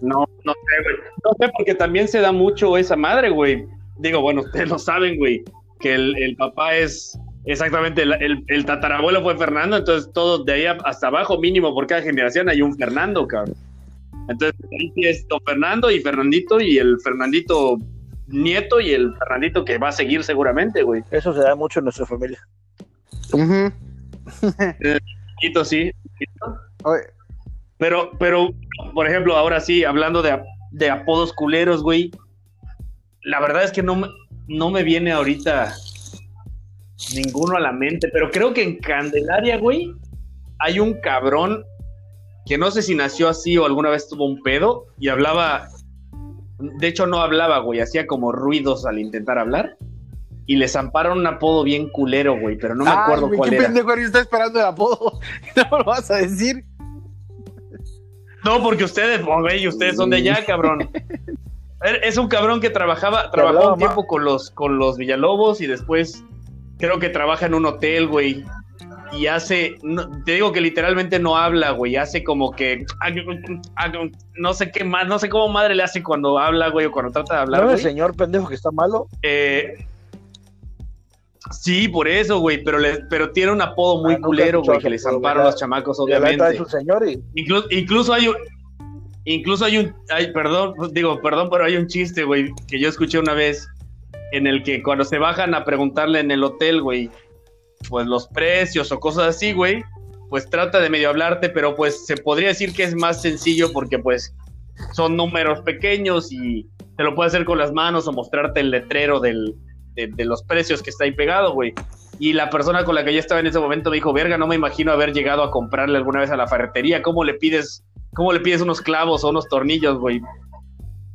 No, no sé, güey. No sé, porque también se da mucho esa madre, güey. digo, bueno, ustedes lo saben, güey, que el, el papá es exactamente, el, el, el, tatarabuelo fue Fernando, entonces todo de ahí hasta abajo, mínimo por cada generación, hay un Fernando, cabrón. Entonces, ahí es Don Fernando y Fernandito y el Fernandito nieto y el Fernandito que va a seguir seguramente, güey. Eso se da mucho en nuestra familia. Ujú. [LAUGHS] Poquito, sí. Oye, Pero, pero, por ejemplo, ahora sí, hablando de, de apodos culeros, güey. La verdad es que no, me- no me viene ahorita ninguno a la mente, pero creo que en Candelaria, güey, hay un cabrón que no sé si nació así o alguna vez tuvo un pedo y hablaba, de hecho no hablaba, güey, hacía como ruidos al intentar hablar y le zamparon un apodo bien culero, güey, pero no me ay, acuerdo güey, cuál qué era. pendejo eres, está esperando el apodo. [LAUGHS] No me lo vas a decir. No, porque ustedes, oh, güey, ustedes son de allá, cabrón. [LAUGHS] Es un cabrón que trabajaba, trabajó un tiempo con los, con los Villalobos y después creo que trabaja en un hotel, güey. Y hace, no- te digo que literalmente no habla, güey. Hace como que, no sé qué más, no sé cómo madre le hace cuando habla, güey, o cuando trata de hablar, ¿No es el señor pendejo que está malo? Eh, sí, por eso, güey, pero, le, pero tiene un apodo muy Ah, culero, güey, que le ese apodo, zamparon ¿verdad? los chamacos, obviamente. es un señor y Incluso, incluso hay un. Incluso hay un. Hay, perdón, digo, perdón, pero hay un chiste, güey, que yo escuché una vez en el que cuando se bajan a preguntarle en el hotel, güey, pues los precios o cosas así, güey, pues trata de medio hablarte, pero pues se podría decir que es más sencillo porque pues son números pequeños y te lo puede hacer con las manos o mostrarte el letrero del, de, de los precios que está ahí pegado, güey. Y la persona con la que yo estaba en ese momento me dijo, verga, no me imagino haber llegado a comprarle alguna vez a la ferretería. ¿Cómo le pides, cómo le pides unos clavos o unos tornillos, güey?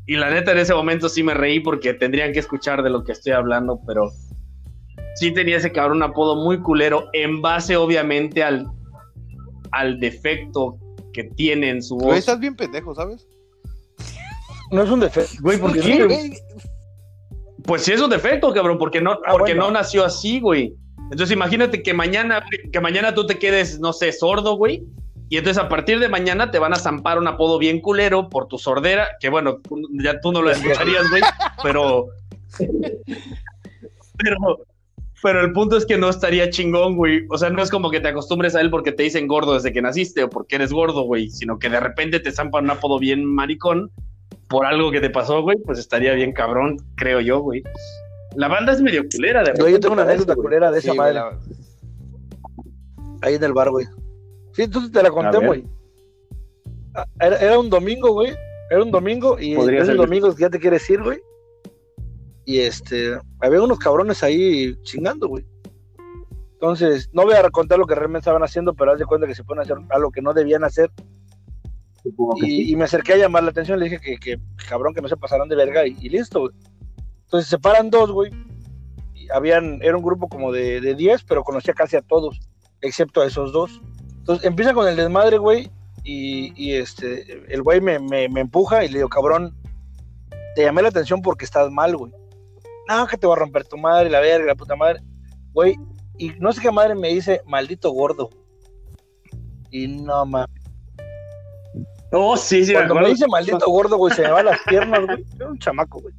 Y la neta en ese momento sí me reí porque tendrían que escuchar de lo que estoy hablando, pero sí tenía ese cabrón un apodo muy culero en base obviamente al, al defecto que tiene en su Güey, voz. estás bien pendejo, ¿sabes? no es un defecto. Güey, ¿por Yo qué? Pues sí es un defecto, cabrón, porque no, Ah, porque bueno. no nació así, güey. Entonces imagínate que mañana, que mañana tú te quedes, no sé, sordo, güey. Y entonces a partir de mañana te van a zampar un apodo bien culero por tu sordera, que bueno, ya tú no lo escucharías, güey, pero... Pero, pero el punto es que no estaría chingón, güey. O sea, no es como que te acostumbres a él porque te dicen gordo desde que naciste o porque eres gordo, güey, sino que de repente te zampan un apodo bien maricón por algo que te pasó, güey, pues estaría bien cabrón, creo yo, güey. La banda es medio culera, de Güey, yo tengo una anécdota culera de sí, esa madre. la- Ahí en el bar, güey. Sí, entonces te la conté, güey. Ah, Era, era un domingo, güey. Era un domingo y esos domingos que ya te quieres ir, güey. Y este, había unos cabrones ahí chingando, güey. Entonces, no voy a contar lo que realmente estaban haciendo, pero haz de cuenta que se ponen a hacer algo que no debían hacer. Y, me acerqué a llamar la atención, le dije que, cabrón, que no se pasaran de verga y, listo, güey. Entonces se paran dos, güey. Habían, era un grupo como de, de 10, pero conocía casi a todos, excepto a esos dos. Entonces empieza con el desmadre, güey, y, y, este, el güey me, me- me empuja y le digo, cabrón, te llamé la atención porque estás mal, güey. No, que te va a romper tu madre, la verga, la puta madre. Güey, y no sé qué madre me dice, maldito gordo. Y no mames. Oh, sí, sí, Cuando me dice maldito gordo, güey, se me van las piernas, güey. Era un chamaco, güey.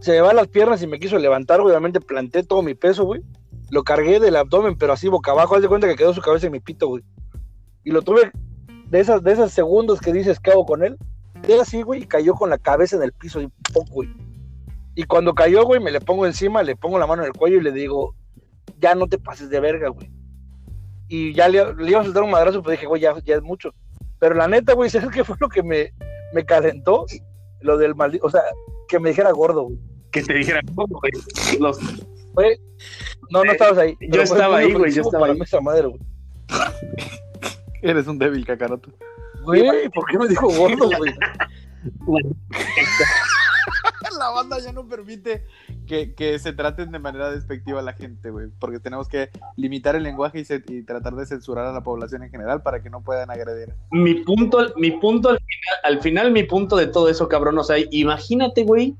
Se me van las piernas y me quiso levantar, güey. Obviamente planté todo mi peso, güey. Lo cargué del abdomen, pero así boca abajo. Haz de cuenta que quedó su cabeza en mi pito, güey. Y lo tuve de esas, de esos segundos que dices, ¿qué hago con él? Era así, güey, y cayó con la cabeza en el piso, y poco, güey. Y cuando cayó, güey, me le pongo encima, le pongo la mano en el cuello y le digo, ya no te pases de verga, güey. Y ya le, le iba a soltar un madrazo, pero dije, güey, ya, ya es mucho. Pero la neta, güey, ¿sabes qué fue lo que me, me calentó? Lo del maldito, o sea, que me dijera gordo, güey. Que te dijera, "Oh, güey, los- no, no estabas ahí. yo estaba ahí, güey, yo estaba ahí. esa madre, güey. Eres un débil, cacaroto. Güey, ¿por qué me dijo gordo, güey? [LAUGHS] [LAUGHS] La banda ya no permite que, se traten de manera despectiva a la gente, güey. Porque tenemos que limitar el lenguaje y tratar de censurar a la población en general para que no puedan agredir. mi punto, mi punto al final, al final, mi punto de todo eso, cabrón, o sea, imagínate, güey,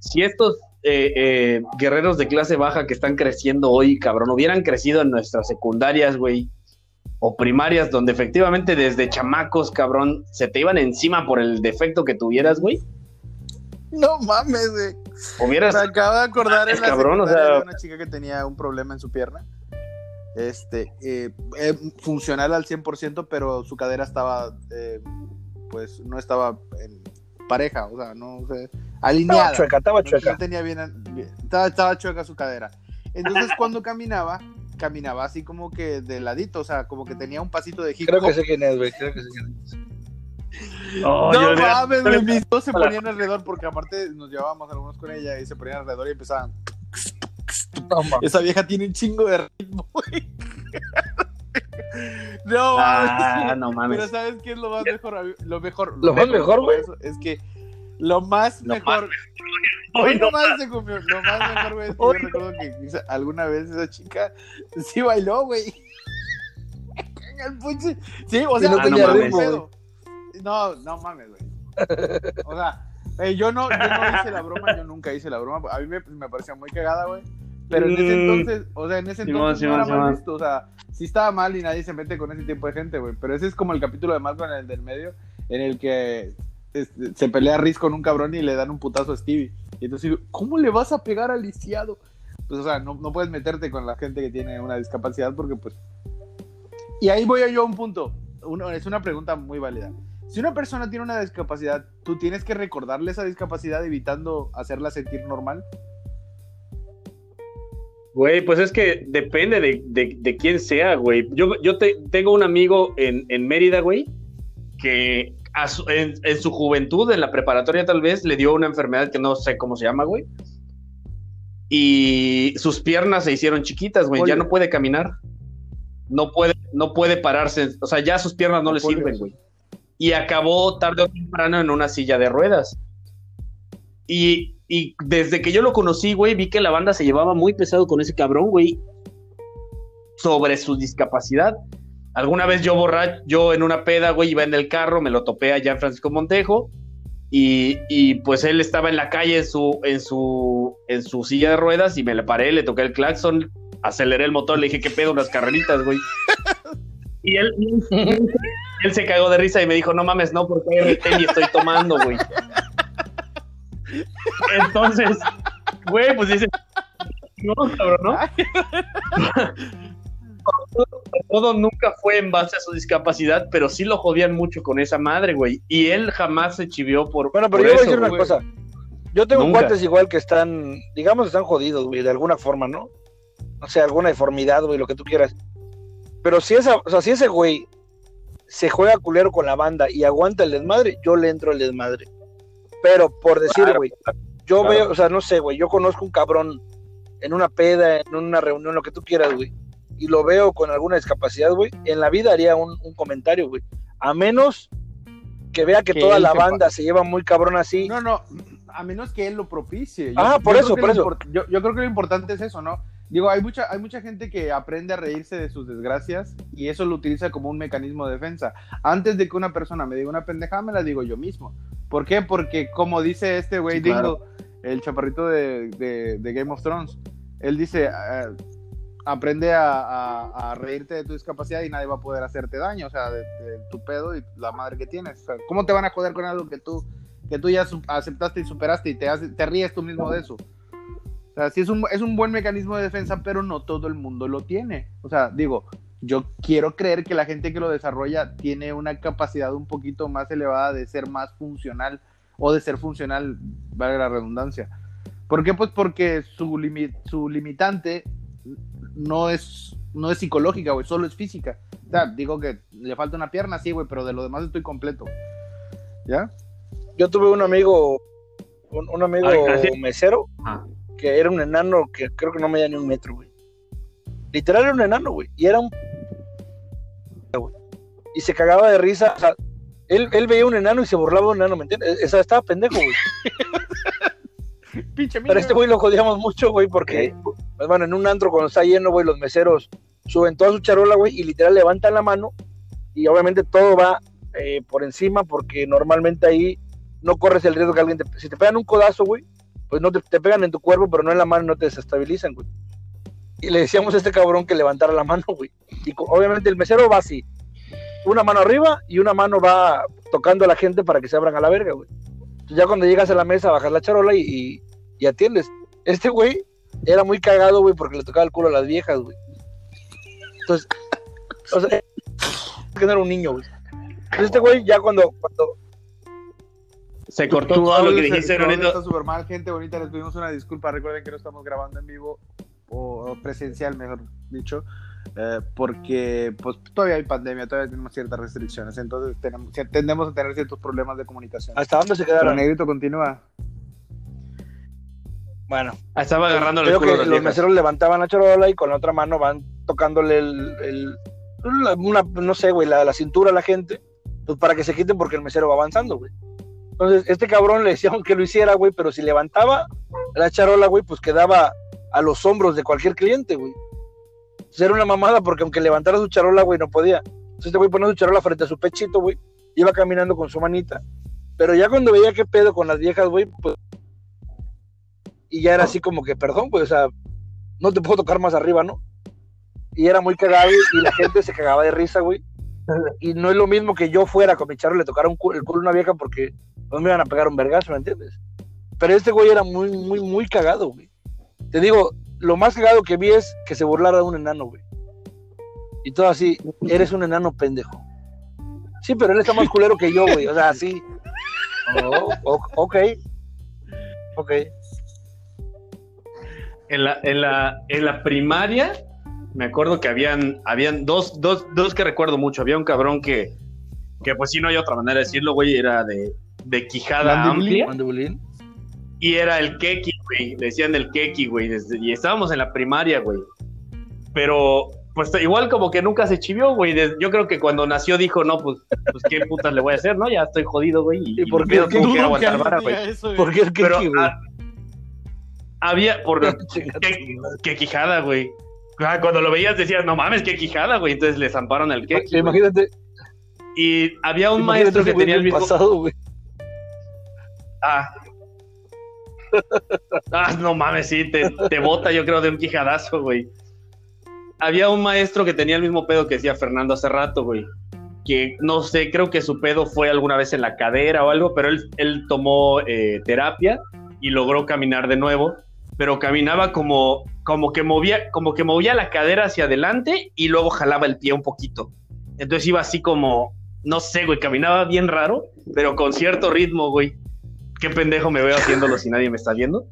si estos eh, eh, guerreros de clase baja que están creciendo hoy, cabrón, hubieran crecido en nuestras secundarias, güey, o primarias, donde efectivamente desde chamacos, cabrón, se te iban encima por el defecto que tuvieras, güey. No mames, güey. Hubieras. Me acabo de acordar en la Cabrón, o sea- de una chica que tenía un problema en su pierna. Este, eh, eh, funcional al 100%, pero su cadera estaba, eh, pues, no estaba en pareja, o sea, no sé, alineada. Estaba chueca, estaba chueca. no tenía bien, bien- estaba, estaba chueca su cadera. Entonces, [LAUGHS] cuando caminaba, caminaba así como que de ladito, o sea, como que tenía un pasito de hip Creo que sé quién es, güey. Creo que sé quién es. Oh, No mames, güey, mis dos se ponían alrededor porque aparte nos llevábamos algunos con ella y se ponían alrededor y empezaban. Esa vieja tiene un chingo de ritmo, güey. [LAUGHS] No Ah, mames. no mames. Pero ¿sabes qué es lo más mejor? Lo mejor. Lo más mejor, güey. Es que lo más Lo mejor. Hoy Hoy no. nomás se comió. Lo más mejor, güey, es que yo Hoy recuerdo que alguna vez esa chica sí bailó, güey. En el puche. Sí, o sea, no no, tenía mames, ritmo, pedo. No, no mames, güey. O sea, eh, yo, no, yo no hice la broma, yo nunca hice la broma. A mí me, me parecía muy cagada, güey. Pero en ese Mm. entonces, o sea, en ese entonces no Simón, era mal Simón. visto. O sea, sí estaba mal y nadie se mete con ese tipo de gente, güey. Pero ese es como el capítulo de Malcolm en el del medio, en el que este, se pelea Riz con un cabrón y le dan un putazo a Stevie. Y entonces ¿cómo le vas a pegar al lisiado? Pues, o sea, no, no puedes meterte con la gente que tiene una discapacidad porque, pues... Y ahí voy yo a un punto. Uno, es una pregunta muy válida. Si una persona tiene una discapacidad, ¿tú tienes que recordarle esa discapacidad evitando hacerla sentir normal? Güey, pues es que depende de, de- de quién sea, güey. Yo, yo te- tengo un amigo en, en Mérida, güey, que su- en, en su juventud, en la preparatoria tal vez, le dio una enfermedad que no sé cómo se llama, güey. Y sus piernas se hicieron chiquitas, güey. Ya no puede caminar. No puede, no puede pararse. O sea, ya sus piernas no le sirven, güey. Y acabó tarde o temprano en una silla de ruedas. Y, y desde que yo lo conocí, güey, vi que la banda se llevaba muy pesado con ese cabrón, güey, sobre su discapacidad. Alguna vez yo borracho, yo en una peda, güey, iba en el carro, me lo topé allá en Francisco Montejo. Y, y, pues él estaba en la calle en su, en su, en su silla de ruedas y me le paré, le toqué el claxon, aceleré el motor, le dije, ¿qué pedo? Unas carreritas, güey. [LAUGHS] Y él, él se cagó de risa y me dijo, no mames, no, porque RT y estoy tomando, güey. Entonces, güey, pues dice, no, cabrón, ¿no? [LAUGHS] Todo nunca fue en base a su discapacidad, pero sí lo jodían mucho con esa madre, güey. Y él jamás se chivió por. Bueno, pero por yo voy a eso, decir una güey. cosa. Yo tengo Nunca. cuates igual que están, digamos, están jodidos, güey, de alguna forma, ¿no? O sea, alguna deformidad, güey, lo que tú quieras. Pero si esa, o sea, si ese güey se juega culero con la banda y aguanta el desmadre, yo le entro el desmadre. Pero por decir, Claro, güey, yo claro. veo, o sea, no sé, güey, yo conozco un cabrón en una peda, en una reunión, lo que tú quieras, güey, y lo veo con alguna discapacidad, güey, en la vida haría un, un comentario, güey. A menos que vea que, Que toda la banda se lleva muy cabrón así. No, no, a menos que él lo propicie. Yo- Ah, yo por eso, por eso. Yo, yo creo que lo importante es eso, ¿no? Digo, hay mucha, hay mucha gente que aprende a reírse de sus desgracias y eso lo utiliza como un mecanismo de defensa. Antes de que una persona me diga una pendejada, me la digo yo mismo. ¿Por qué? Porque como dice este güey Sí, claro. El chaparrito de, de- de Game of Thrones, él dice, ah, aprende a, a- a reírte de tu discapacidad y nadie va a poder hacerte daño, o sea, de, de tu pedo y la madre que tienes. O sea, ¿Cómo te van a joder con algo que tú, que tú ya aceptaste y superaste y te, hace- te ríes tú mismo de eso? O sea, sí es un, es un buen mecanismo de defensa, pero no todo el mundo lo tiene. O sea, digo, yo quiero creer que la gente que lo desarrolla tiene una capacidad un poquito más elevada de ser más funcional o de ser funcional, valga la redundancia. ¿Por qué? Pues porque su, limi- su limitante no es, no es psicológica, güey, solo es física. O sea, digo que le falta una pierna, sí, güey, pero de lo demás estoy completo. ¿Ya? Yo tuve un amigo, un, un amigo Ay, mesero, Ah. Era un enano que creo que no medía ni un metro, güey. Literal era un enano, güey. Y era un... güey. Y se cagaba de risa. O sea, él, él veía un enano y se burlaba de un enano, ¿me entiendes? O sea, estaba pendejo, güey. [LAUGHS] Pinche Pero este güey lo jodíamos mucho, güey, porque, pues, bueno, en un antro cuando está lleno, güey, los meseros suben toda su charola, güey, y literal levantan la mano y obviamente todo va eh, por encima porque normalmente ahí no corres el riesgo que alguien te... Si te pegan un codazo, güey, pues no te, pegan en tu cuerpo, pero no en la mano no te desestabilizan, güey. Y le decíamos a este cabrón que levantara la mano, güey. Y obviamente el mesero va así. Una mano arriba y una mano va tocando a la gente para que se abran a la verga, güey. Entonces ya cuando llegas a la mesa bajas la charola y, atiendes. Este güey era muy cagado, güey, porque le tocaba el culo a las viejas, güey. Entonces, o sea, [LAUGHS] que no era un niño, güey. Entonces este güey ya cuando Se cortó todo lo que dijiste, Loreto. Está súper mal, gente bonita. Les pedimos una disculpa. Recuerden que no estamos grabando en vivo o presencial, mejor dicho. eh, porque pues todavía hay pandemia, todavía tenemos ciertas restricciones, entonces tenemos, tendemos a tener ciertos problemas de comunicación. ¿Hasta dónde se Pero quedaron? Negrito continúa. Bueno, Estaba agarrando el creo que a los viejas. meseros levantaban la charola y con la otra mano van tocándole el, el- la- una, no sé, güey, la, la cintura a la gente, pues para que se quiten porque el mesero va avanzando, güey. Entonces, este cabrón le decían que lo hiciera, güey, pero si levantaba la charola, güey, pues quedaba a los hombros de cualquier cliente, güey. Entonces era una mamada porque aunque levantara su charola, güey, no podía. Entonces este güey ponía su charola frente a su pechito, güey, iba caminando con su manita, pero ya cuando veía qué pedo con las viejas, güey, pues... Y ya era así como que, perdón, güey, o sea, no te puedo tocar más arriba, ¿no? Y era muy cagado y la gente se cagaba de risa, güey. Y no es lo mismo que yo fuera con mi charro y le tocara un cu- el culo a una vieja porque no me iban a pegar un vergazo, ¿me entiendes? Pero este güey era muy, muy, muy cagado, güey. Te digo, lo más cagado que vi es que se burlara de un enano, güey. Y todo así, eres un enano pendejo. Sí, pero él está más culero que yo, güey. O sea, sí. Oh, ok. Ok. En la, en la, en la primaria, me acuerdo que habían, habían dos, dos, dos que recuerdo mucho. Había un cabrón que, que pues sí, no hay otra manera de decirlo, güey, era de, de quijada Mandibulín. amplia. Mandibulín. Y era el keki, güey. Le decían el keki, güey. desde- Y estábamos en la primaria, güey. Pero, pues igual como que nunca se chivió, güey. Yo creo que cuando nació dijo, no, pues, pues qué putas le voy a hacer, ¿no? Ya estoy jodido, güey. ¿Y por qué? que Dudo aguantar vara, güey. eso, güey. ¿Por qué el Pero Kiki, güey? ah, había, por [LAUGHS] madre. qué quijada, güey. Ah, Cuando lo veías decías, no mames, qué quijada, güey. Entonces le zamparon el keki. güey. Imagínate, Y había un maestro que tenía el mismo. pasado, güey. Ah. Ah, no mames, sí, te, te bota, yo creo, de un quijadazo, güey. Había un maestro que tenía el mismo pedo que decía Fernando hace rato, güey. Que no sé, creo que su pedo fue alguna vez en la cadera o algo, pero él, él tomó eh, terapia y logró caminar de nuevo. Pero caminaba como, como, que movía, como que movía la cadera hacia adelante y luego jalaba el pie un poquito. Entonces iba así como, no sé, güey, caminaba bien raro, pero con cierto ritmo, güey qué pendejo me veo haciéndolo si nadie me está viendo.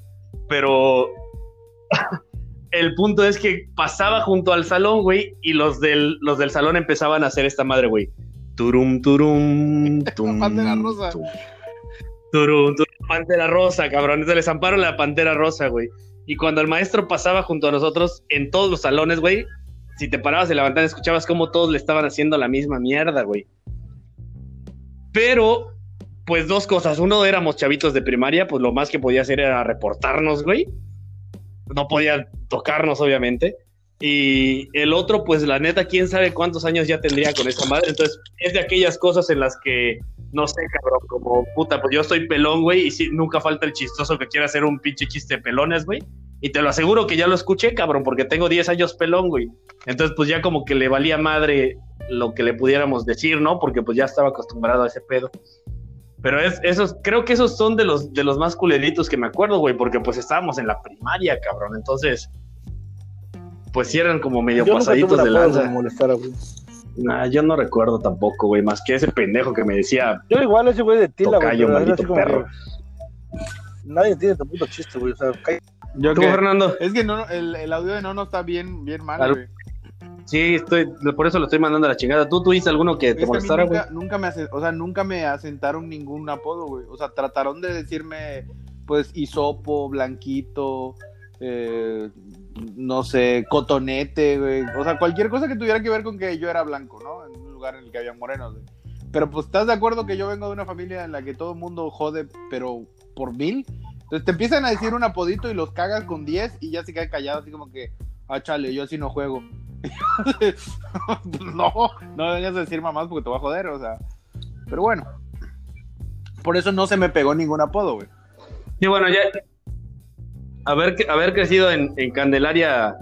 Pero [LAUGHS] el punto es que pasaba junto al salón, güey, y los del, los del salón empezaban a hacer esta madre, güey. Turum, turum, [LAUGHS] tum, Pantera rosa. tum. Turum, turum, pantera rosa, cabrón. Entonces les amparon la pantera rosa, güey. Y cuando el maestro pasaba junto a nosotros en todos los salones, güey, si te parabas de la ventana escuchabas cómo todos le estaban haciendo la misma mierda, güey. Pero pues dos cosas. Uno, éramos chavitos de primaria, pues lo más que podía hacer era reportarnos, güey. No podía tocarnos, obviamente. Y el otro, pues la neta, quién sabe cuántos años ya tendría con esa madre. Entonces, es de aquellas cosas en las que, no sé, cabrón, como puta, pues yo estoy pelón, güey, y sí, nunca falta el chistoso que quiera hacer un pinche chiste de pelones, güey. Y te lo aseguro que ya lo escuché, cabrón, porque tengo 10 años pelón, güey. Entonces, pues ya como que le valía madre lo que le pudiéramos decir, ¿no? Porque pues ya estaba acostumbrado a ese pedo. Pero es, esos, creo que esos son de los, de los más culeritos que me acuerdo, güey, porque pues estábamos en la primaria, cabrón. Entonces, pues sí eran como medio Yo nunca pasaditos tuve de la lanza. güey. Nah, yo no recuerdo tampoco, güey, más que ese pendejo que me decía, Yo igual ese güey de tila, güey. Maldito perro. Nadie tiene tu puto chiste, güey. O sea. Yo ¿tú, que- Fernando? es que no, el, el audio de Nono está bien, bien mal, güey. Sí, estoy, por eso lo estoy mandando a la chingada. ¿Tú tuviste alguno que Es te molestara, güey? nunca, nunca me o sea, nunca me asentaron ningún apodo, güey. O sea, trataron de decirme, pues, hisopo, blanquito, eh, no sé, cotonete, güey. O sea, cualquier cosa que tuviera que ver con que yo era blanco, ¿no? En un lugar en el que había morenos, güey. Pero pues, ¿estás de acuerdo que yo vengo de una familia en la que todo el mundo jode, pero por mil? Entonces te empiezan a decir un apodito y los cagas con 10 y ya se queda callado, así como que, ah, chale, yo así no juego. [LAUGHS] no, no vengas a decir mamás porque te voy a joder, o sea. Pero bueno. Por eso no se me pegó ningún apodo, güey. Sí, bueno, ya. Haber, haber crecido en, en Candelaria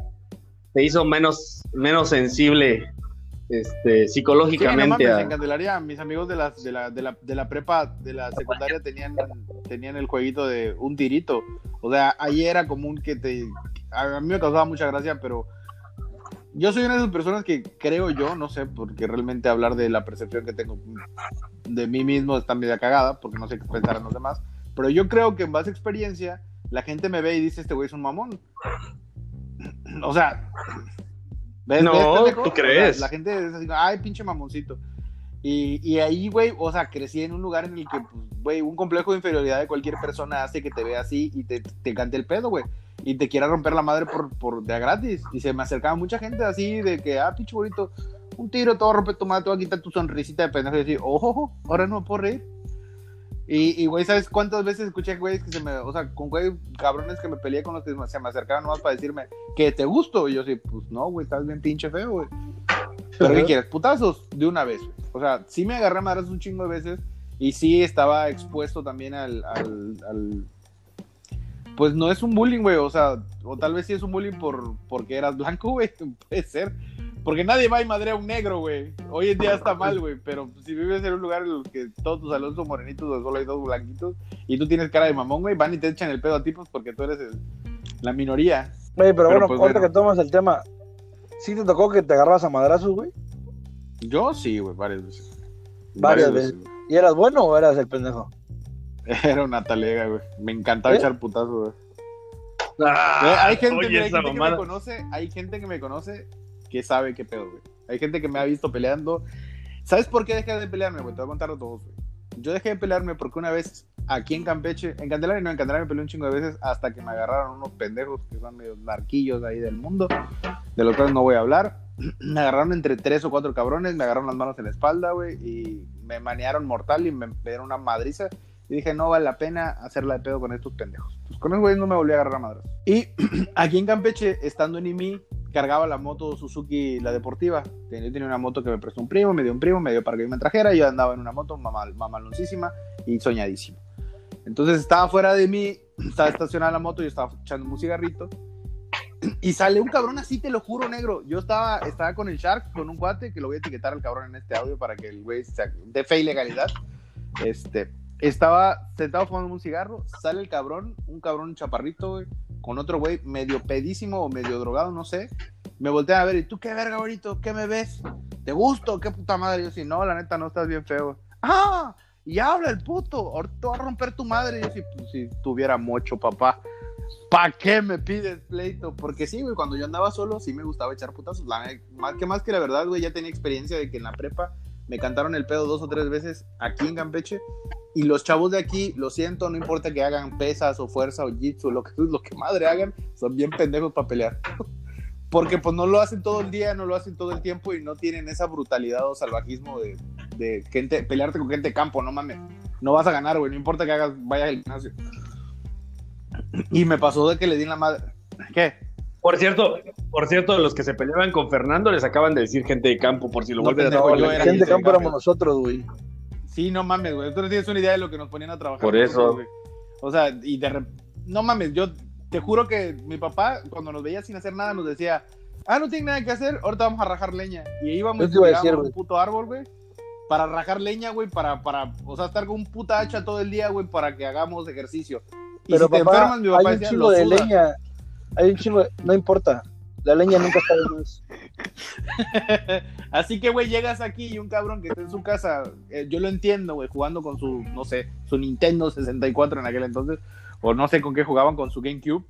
te hizo menos, menos sensible este, Sí, no psicológicamente. mames, a- en Candelaria, mis amigos de la, de la, de la, de la prepa, de la secundaria, tenían, tenían el jueguito de un tirito. O sea, ahí era común que te. A mí me causaba mucha gracia, pero. Yo soy una de esas personas que creo yo, no sé, porque realmente hablar de la percepción que tengo de mí mismo está media cagada, porque no sé qué pensarán los demás. Pero yo creo que en base a experiencia, la gente me ve y dice: Este güey es un mamón. [CLEARS THROAT] O sea, ¿ves, No, ves? ¿tú O sea, crees? la gente es así, ay, pinche mamoncito. Y, y ahí, güey, o sea, crecí en un lugar en el que, pues, güey, un complejo de inferioridad de cualquier persona hace que te vea así y te, te cante el pedo, güey. Y te quiera romper la madre por, por de a gratis. Y se me acercaba mucha gente así de que, ah, pinche bonito, un tiro, todo rompe tu madre, te va a quitar tu sonrisita de pendejo y decir, ojo, ahora no me puedo reír. Y, y, güey, ¿sabes cuántas veces escuché güeyes que se me, o sea, con güey, cabrones que me peleé con los que se me acercaban nomás para decirme que te gusto? Y yo sí, pues no, güey, estás bien pinche feo, güey. Pero ¿qué quieres? Putazos de una vez, güey. O sea, sí me agarré madras un chingo de veces y sí estaba expuesto también al, al, al- Pues no es un bullying, güey, o sea, o tal vez sí es un bullying por, porque eras blanco, [LAUGHS] güey, puede ser. Porque nadie va y madrea a un negro, güey. Hoy en día está mal, güey, pero si vives en un lugar en el que todos tus salones son morenitos o solo hay dos blanquitos y tú tienes cara de mamón, güey, van y te echan el pedo a tipos porque tú eres el- la minoría. Oye, pero, bueno, pues, ahorita bueno. que tomas el tema, ¿sí te tocó que te agarras a madrazos, güey? Yo sí, güey, varias veces. Varias veces. güey. ¿Y eras bueno o eras el pendejo? [LAUGHS] Era una talega, güey. Me encantaba ¿Eh? echar putazos, güey. Ah, Eh, hay gente, oye, mira, hay gente que me conoce, hay gente que me conoce que sabe qué pedo, güey. Hay gente que me ha visto peleando. ¿Sabes por qué dejé de pelearme, güey? Te voy a contar a todos, güey. Yo dejé de pelearme porque una vez aquí en Campeche, en Candelaria no, en Candelaria me peleé un chingo de veces hasta que me agarraron unos pendejos que son medio narquillos ahí del mundo, de los cuales no voy a hablar. [CLEARS THROAT] Me agarraron entre tres o cuatro cabrones, me agarraron las manos en la espalda, güey, y me manearon mortal y me dieron una madriza. Y dije, no vale la pena hacerla de pedo con estos pendejos. Pues con esos güeyes no me volví a agarrar a madras. Y [CLEARS THROAT] aquí en Campeche, estando en IMI, cargaba la moto Suzuki, la deportiva. Yo tenía una moto que me prestó un primo, me dio un primo, me dio para que yo me trajera. Yo andaba en una moto mamal, mamaloncísima y soñadísimo. Entonces estaba fuera de mí, [CLEARS THROAT] estaba estacionada la moto, yo estaba echando un cigarrito. [CLEARS THROAT] Y sale un cabrón así, te lo juro, negro. Yo estaba, estaba con el Shark, con un cuate, que lo voy a etiquetar al cabrón en este audio para que el güey se dé fe y legalidad. Este, estaba sentado fumando un cigarro, sale el cabrón, un cabrón chaparrito, güey, con otro güey medio pedísimo o medio drogado, no sé. Me voltean a ver, ¿y tú qué verga, bonito? ¿Qué me ves? ¿Te gusto? ¿Qué puta madre? Yo sí, no, la neta, no estás bien feo. ¡Ah! Y habla el puto, ahorita va a romper tu madre. Yo sí, pues, si tuviera mocho, papá. ¿Para qué me pides pleito? Porque sí, güey, cuando yo andaba solo, sí me gustaba echar putazos. La, más que más que la verdad, güey, ya tenía experiencia de que en la prepa me cantaron el pedo dos o tres veces aquí en Campeche. Y los chavos de aquí, lo siento, no importa que hagan pesas o fuerza o jitsu, lo que, lo que madre hagan, son bien pendejos para pelear. [LAUGHS] Porque pues no lo hacen todo el día, no lo hacen todo el tiempo y no tienen esa brutalidad o salvajismo de, gente, pelearte con gente de campo, no mames. No vas a ganar, güey, no importa que hagas, vayas al gimnasio. Y me pasó de que le di la madre. ¿Qué? Por cierto, por cierto, los que se peleaban con Fernando les acaban de decir gente de campo, por si lo No, vuelven a era gente de gente de campo éramos nosotros, güey. Sí, no mames, güey. Tú no tienes una idea de lo que nos ponían a trabajar. Por eso. güey. O sea, y de rep- No mames, yo te juro que mi papá, cuando nos veía sin hacer nada, nos decía: Ah, no tiene nada que hacer, ahorita vamos a rajar leña. Y íbamos Yo te iba a decir, un güey. puto árbol, güey. Para rajar leña, güey, para, para, o sea, estar con un puta hacha todo el día, güey, para que hagamos ejercicio. Y Pero si te papá, enfermas, mi hay papá un decía, chingo "Lo de sudas". leña. Hay un chingo. No importa. La leña nunca está de más. [LAUGHS] Así que, güey, llegas aquí y un cabrón que está en su casa, eh, yo lo entiendo, güey, jugando con su, no sé, su Nintendo 64 en aquel entonces, o no sé con qué jugaban, con su GameCube,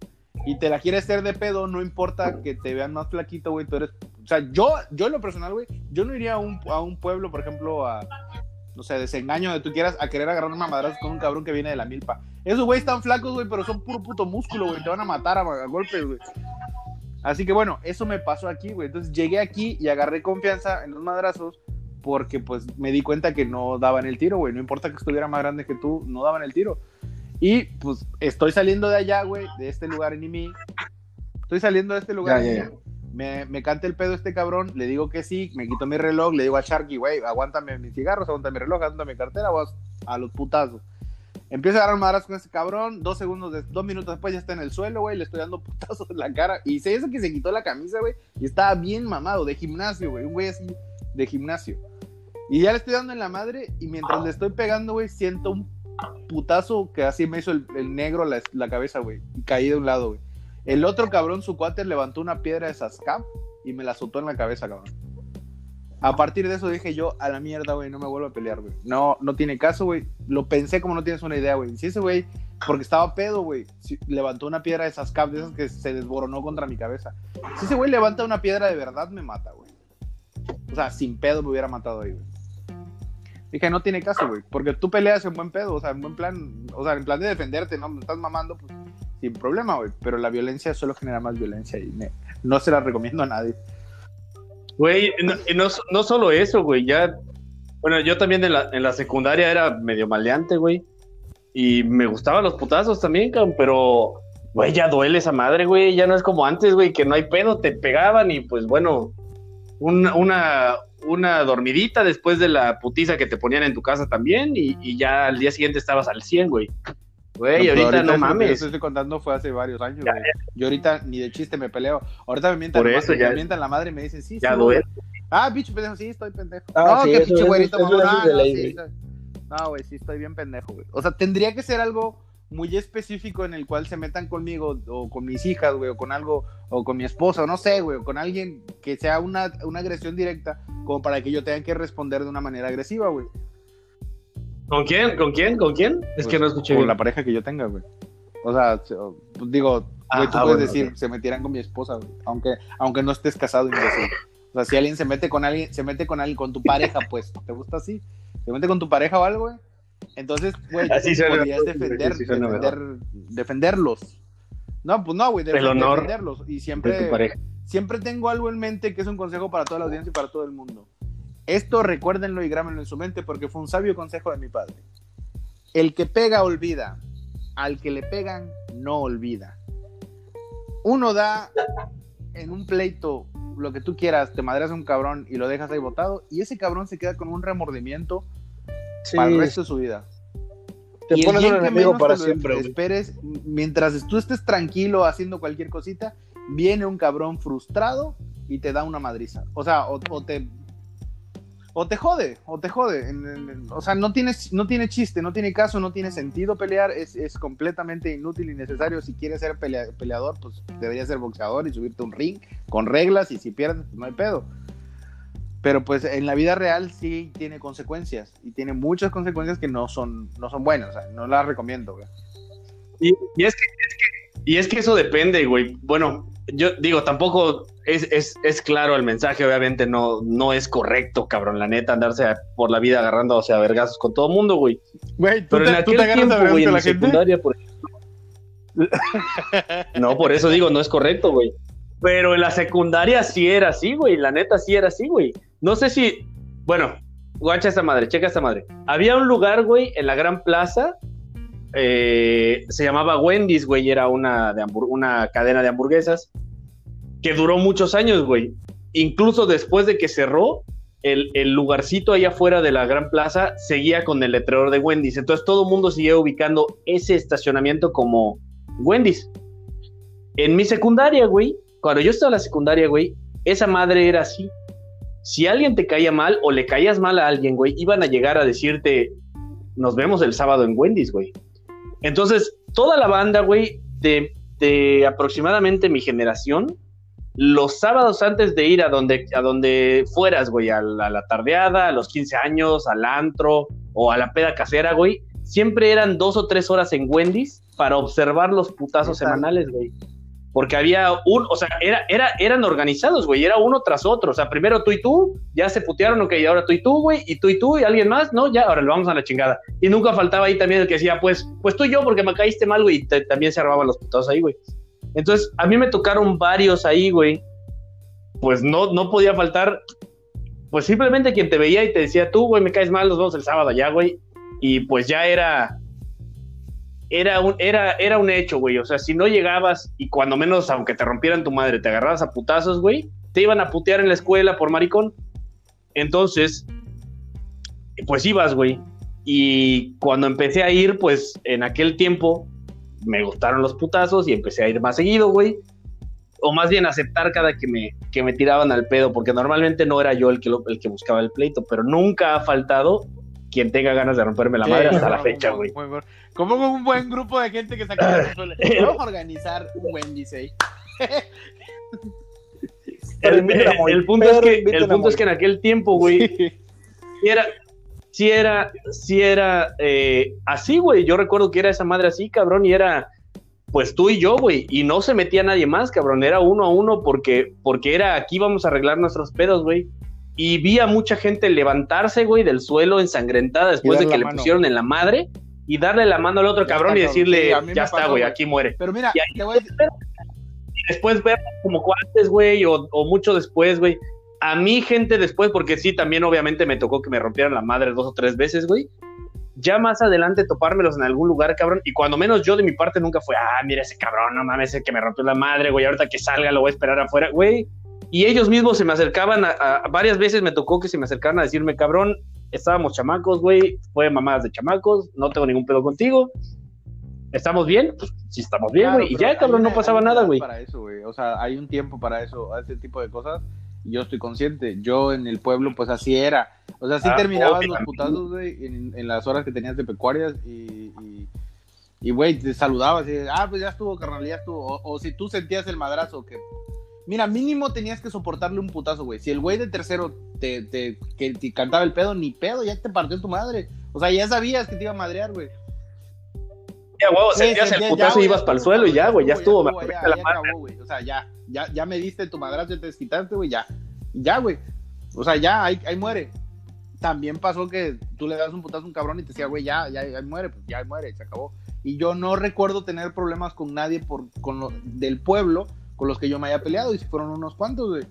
y te la quieres hacer de pedo, no importa que te vean más flaquito, güey, tú eres... O sea, yo, yo en lo personal, güey, yo no iría a un, a un pueblo, por ejemplo, a, no sé, desengaño donde tú quieras, a querer agarrar una madrazos con un cabrón que viene de la milpa. Esos güeyes están flacos, güey, pero son puro puto músculo, güey, te van a matar a, a golpes, güey. Así que bueno, eso me pasó aquí, güey. Entonces llegué aquí y agarré confianza en los madrazos porque pues me di cuenta que no daban el tiro, güey. No importa que estuviera más grande que tú, no daban el tiro. Y pues estoy saliendo de allá, güey, de este lugar en Imi. Estoy saliendo de este lugar. Ya, ya. Me, me canta el pedo este cabrón, le digo que sí, me quito mi reloj, le digo a Sharky, güey, aguántame mis cigarros, aguántame mi reloj, aguántame mi cartera, vas a los putazos. Empiezo a agarrar madrazos con ese cabrón, dos segundos, de- dos minutos después ya está en el suelo, güey, le estoy dando [LAUGHS] putazos en la cara. Y sé eso que se quitó la camisa, güey, y estaba bien mamado, de gimnasio, güey, un güey así de gimnasio. Y ya le estoy dando en la madre, y mientras le estoy pegando, güey, siento un putazo que así me hizo el, el negro la, la cabeza, güey. Y caí de un lado, güey. El otro cabrón, su cuate, levantó una piedra de Sascap y me la azotó en la cabeza, cabrón. A partir de eso dije yo, a la mierda, güey, no me vuelvo a pelear, güey. No, no tiene caso, güey. Lo pensé como no tienes una idea, güey. Si ese güey, porque estaba pedo, güey, levantó una piedra de esas cap, de esas que se desboronó contra mi cabeza. Si ese güey levanta una piedra de verdad, me mata, güey. O sea, sin pedo me hubiera matado ahí, güey. Dije, no tiene caso, güey. Porque tú peleas en buen pedo, o sea, en buen plan, o sea, en plan de defenderte, ¿no? Me estás mamando, pues, sin problema, güey. Pero la violencia solo genera más violencia y no se la recomiendo a nadie. Güey, no, no, solo eso, güey, ya. Bueno, yo también en la, en la secundaria era medio maleante, güey. Y me gustaban los putazos también, pero, güey, ya duele esa madre, güey. Ya no es como antes, güey, que no hay pedo, te pegaban y pues bueno, una, una, una dormidita después de la putiza que te ponían en tu casa también y, y ya al día siguiente estabas al 100, güey. Güey, pero ahorita, no mames. Yo estoy contando fue hace varios años, Ya, güey. Yo ahorita ni de chiste me peleo. Ahorita me mientan, Por la eso madre, ya- me mientan la madre y me dicen, sí, Ya sí, duele. Ah, bicho pendejo, sí, estoy pendejo. Ah, no, sí, que eso- pinche güerito, eso- mamón. eso es Ah, no, ley, sí, güey. estoy- No, güey, sí, estoy bien pendejo, güey. O sea, tendría que ser algo muy específico en el cual se metan conmigo o con mis hijas, güey, o con algo, o con mi esposa, o no sé, güey, o con alguien que sea una, una agresión directa, como para que yo tenga que responder de una manera agresiva, güey. ¿Con quién? ¿Con quién? ¿Con quién? Es que no escuché Con bien. la pareja que yo tenga, güey. O sea, pues, digo, güey, Ah, tú ah, puedes bueno, decir, se metieran con mi esposa, güey, aunque, aunque no estés casado, imbécil. O sea, si alguien se mete con alguien, se mete con alguien, con tu pareja, [LAUGHS] pues, ¿te gusta así? Se mete con tu pareja o algo, güey. Entonces, güey, podrías defender, sí defender, defenderlos. No, pues no, güey, El defen- honor defenderlos. Y siempre, siempre tengo algo en mente que es un consejo para toda la audiencia y para todo el mundo. Esto recuérdenlo y grábenlo en su mente porque fue un sabio consejo de mi padre. El que pega olvida, al que le pegan no olvida. Uno da en un pleito lo que tú quieras, te madreas a un cabrón y lo dejas ahí botado y ese cabrón se queda con un remordimiento Sí, para el resto de su vida. te Y pones un enemigo para siempre. Esperes, mientras tú estés tranquilo haciendo cualquier cosita, viene un cabrón frustrado y te da una madriza. O sea, o, o te o te jode, o te jode. O sea, no, tienes, no tiene chiste, no tiene caso, no tiene sentido pelear, es, es completamente inútil y necesario. Si quieres ser pelea- peleador, pues deberías ser boxeador y subirte a un ring con reglas y si pierdes, pues no hay pedo. Pero pues en la vida real sí tiene consecuencias y tiene muchas consecuencias que no son, no son buenas, no las recomiendo. Y, y es que, es que- y es que eso depende, güey. Bueno, yo digo, tampoco es, es, es claro el mensaje, obviamente no, no es correcto, cabrón, la neta, andarse a- por la vida agarrándose a vergazos con todo mundo, güey. Güey, Pero en aquel tiempo, güey, en la secundaria, por ejemplo. [LAUGHS] No, por eso digo, no es correcto, güey. Pero en la secundaria sí era así, güey. La neta sí era así, güey. No sé si. Bueno, guacha esta madre, checa esta madre. Había un lugar, güey, en la gran plaza. Eh, se llamaba Wendy's, güey. Era una, de una cadena de hamburguesas. Que duró muchos años, güey. Incluso después de que cerró, el, el lugarcito allá afuera de la gran plaza seguía con el letrero de Wendy's. Entonces todo el mundo seguía ubicando ese estacionamiento como Wendy's. En mi secundaria, güey, cuando yo estaba en la secundaria, güey, esa madre era así. Si alguien te caía mal o le caías mal a alguien, güey, iban a llegar a decirte, nos vemos el sábado en Wendy's, güey. Entonces, toda la banda, güey, de, de aproximadamente mi generación, los sábados antes de ir a donde, a donde fueras, güey, a la, a la tardeada, a los 15 años, al antro o a la peda casera, güey, siempre eran dos o tres horas en Wendy's para observar los putazos semanales, güey. Porque había un, o sea, era, era, eran organizados, güey, era uno tras otro. O sea, primero tú y tú, ya se putearon, ok, ahora tú y tú, güey, y tú y tú, y alguien más, no, ya, ahora le vamos a la chingada. Y nunca faltaba ahí también el que decía, pues, pues tú y yo, porque me caíste mal, güey, y también se armaban los putazos ahí, güey. Entonces, a mí me tocaron varios ahí, güey. Pues no, no podía faltar, pues simplemente quien te veía y te decía, tú, güey, me caes mal, nos vemos el sábado allá, güey. Y pues ya era, era un, era, era un hecho, güey. O sea, si no llegabas y cuando menos, aunque te rompieran tu madre, te agarrabas a putazos, güey, te iban a putear en la escuela por maricón. Entonces, pues ibas, güey. Y cuando empecé a ir, pues en aquel tiempo me gustaron los putazos y empecé a ir más seguido, güey. O más bien aceptar cada que me, que me tiraban al pedo, porque normalmente no era yo el que, el que buscaba el pleito, pero nunca ha faltado quien tenga ganas de romperme la madre Sí, hasta la fecha, güey. como- Como un buen grupo de gente que saca [LAUGHS] Vamos a organizar un Wendy's ahí. Pero El, punto, es que, el punto es que en aquel tiempo, güey, sí era, sí era, sí era eh, así, güey. Yo recuerdo que era esa madre así, cabrón, y era pues tú y yo, güey, y no se metía nadie más, cabrón, era uno a uno porque, porque era aquí vamos a arreglar nuestros pedos, güey. Y vi a mucha gente levantarse, güey, del suelo ensangrentada después de que le mano. pusieron en la madre y darle la mano al otro Ya cabrón está, y decirle, Sí, ya está, güey, aquí muere. Pero mira, Y te voy a decir, después ver como cuates, güey, o, o mucho después, güey. A mí, gente después, porque sí, también obviamente me tocó que me rompieran la madre dos o tres veces, güey. Ya más adelante topármelos en algún lugar, cabrón. Y cuando menos yo de mi parte nunca fue, ah, mira ese cabrón, no mames, el que me rompió la madre, güey. Ahorita que salga lo voy a esperar afuera, güey. Y ellos mismos se me acercaban, a, a- varias veces me tocó que se me acercaran a decirme, cabrón, estábamos chamacos, güey, fue mamadas de chamacos, no tengo ningún pedo contigo. ¿Estamos bien? Pues sí, estamos bien, Claro, güey. y ya, cabrón, no pasaba nada, güey. Para eso, güey. O sea, hay un tiempo para eso, a ese tipo de cosas. Y yo estoy consciente. Yo en el pueblo, pues así era. O sea, sí Ah, terminabas los putazos, güey, en, en las horas que tenías de pecuarias. Y, y, y, güey, te saludabas. Y, ah, pues ya estuvo, carnal, ya estuvo. O, o si tú sentías el madrazo, que. Mira, mínimo tenías que soportarle un putazo, güey. Si el güey de tercero te, te, que te cantaba el pedo, ni pedo, ya te partió tu madre. O sea, ya sabías que te iba a madrear, güey. Ya, Sí, sentías sí, el ya, putazo güey, y ibas ya para el suelo y ya, güey, ya estuvo. ya, ya, la ya acabó, güey. O sea, ya, ya, ya me diste tu madrazo, te desquitaste, güey, ya. Ya, güey. O sea, ya, ahí, ahí muere. También pasó que tú le das un putazo a un cabrón y te decía, güey, ya, ya, ya muere, pues ya muere, se acabó. Y yo no recuerdo tener problemas con nadie por, con lo, del pueblo con los que yo me haya peleado, y fueron unos cuantos, güey.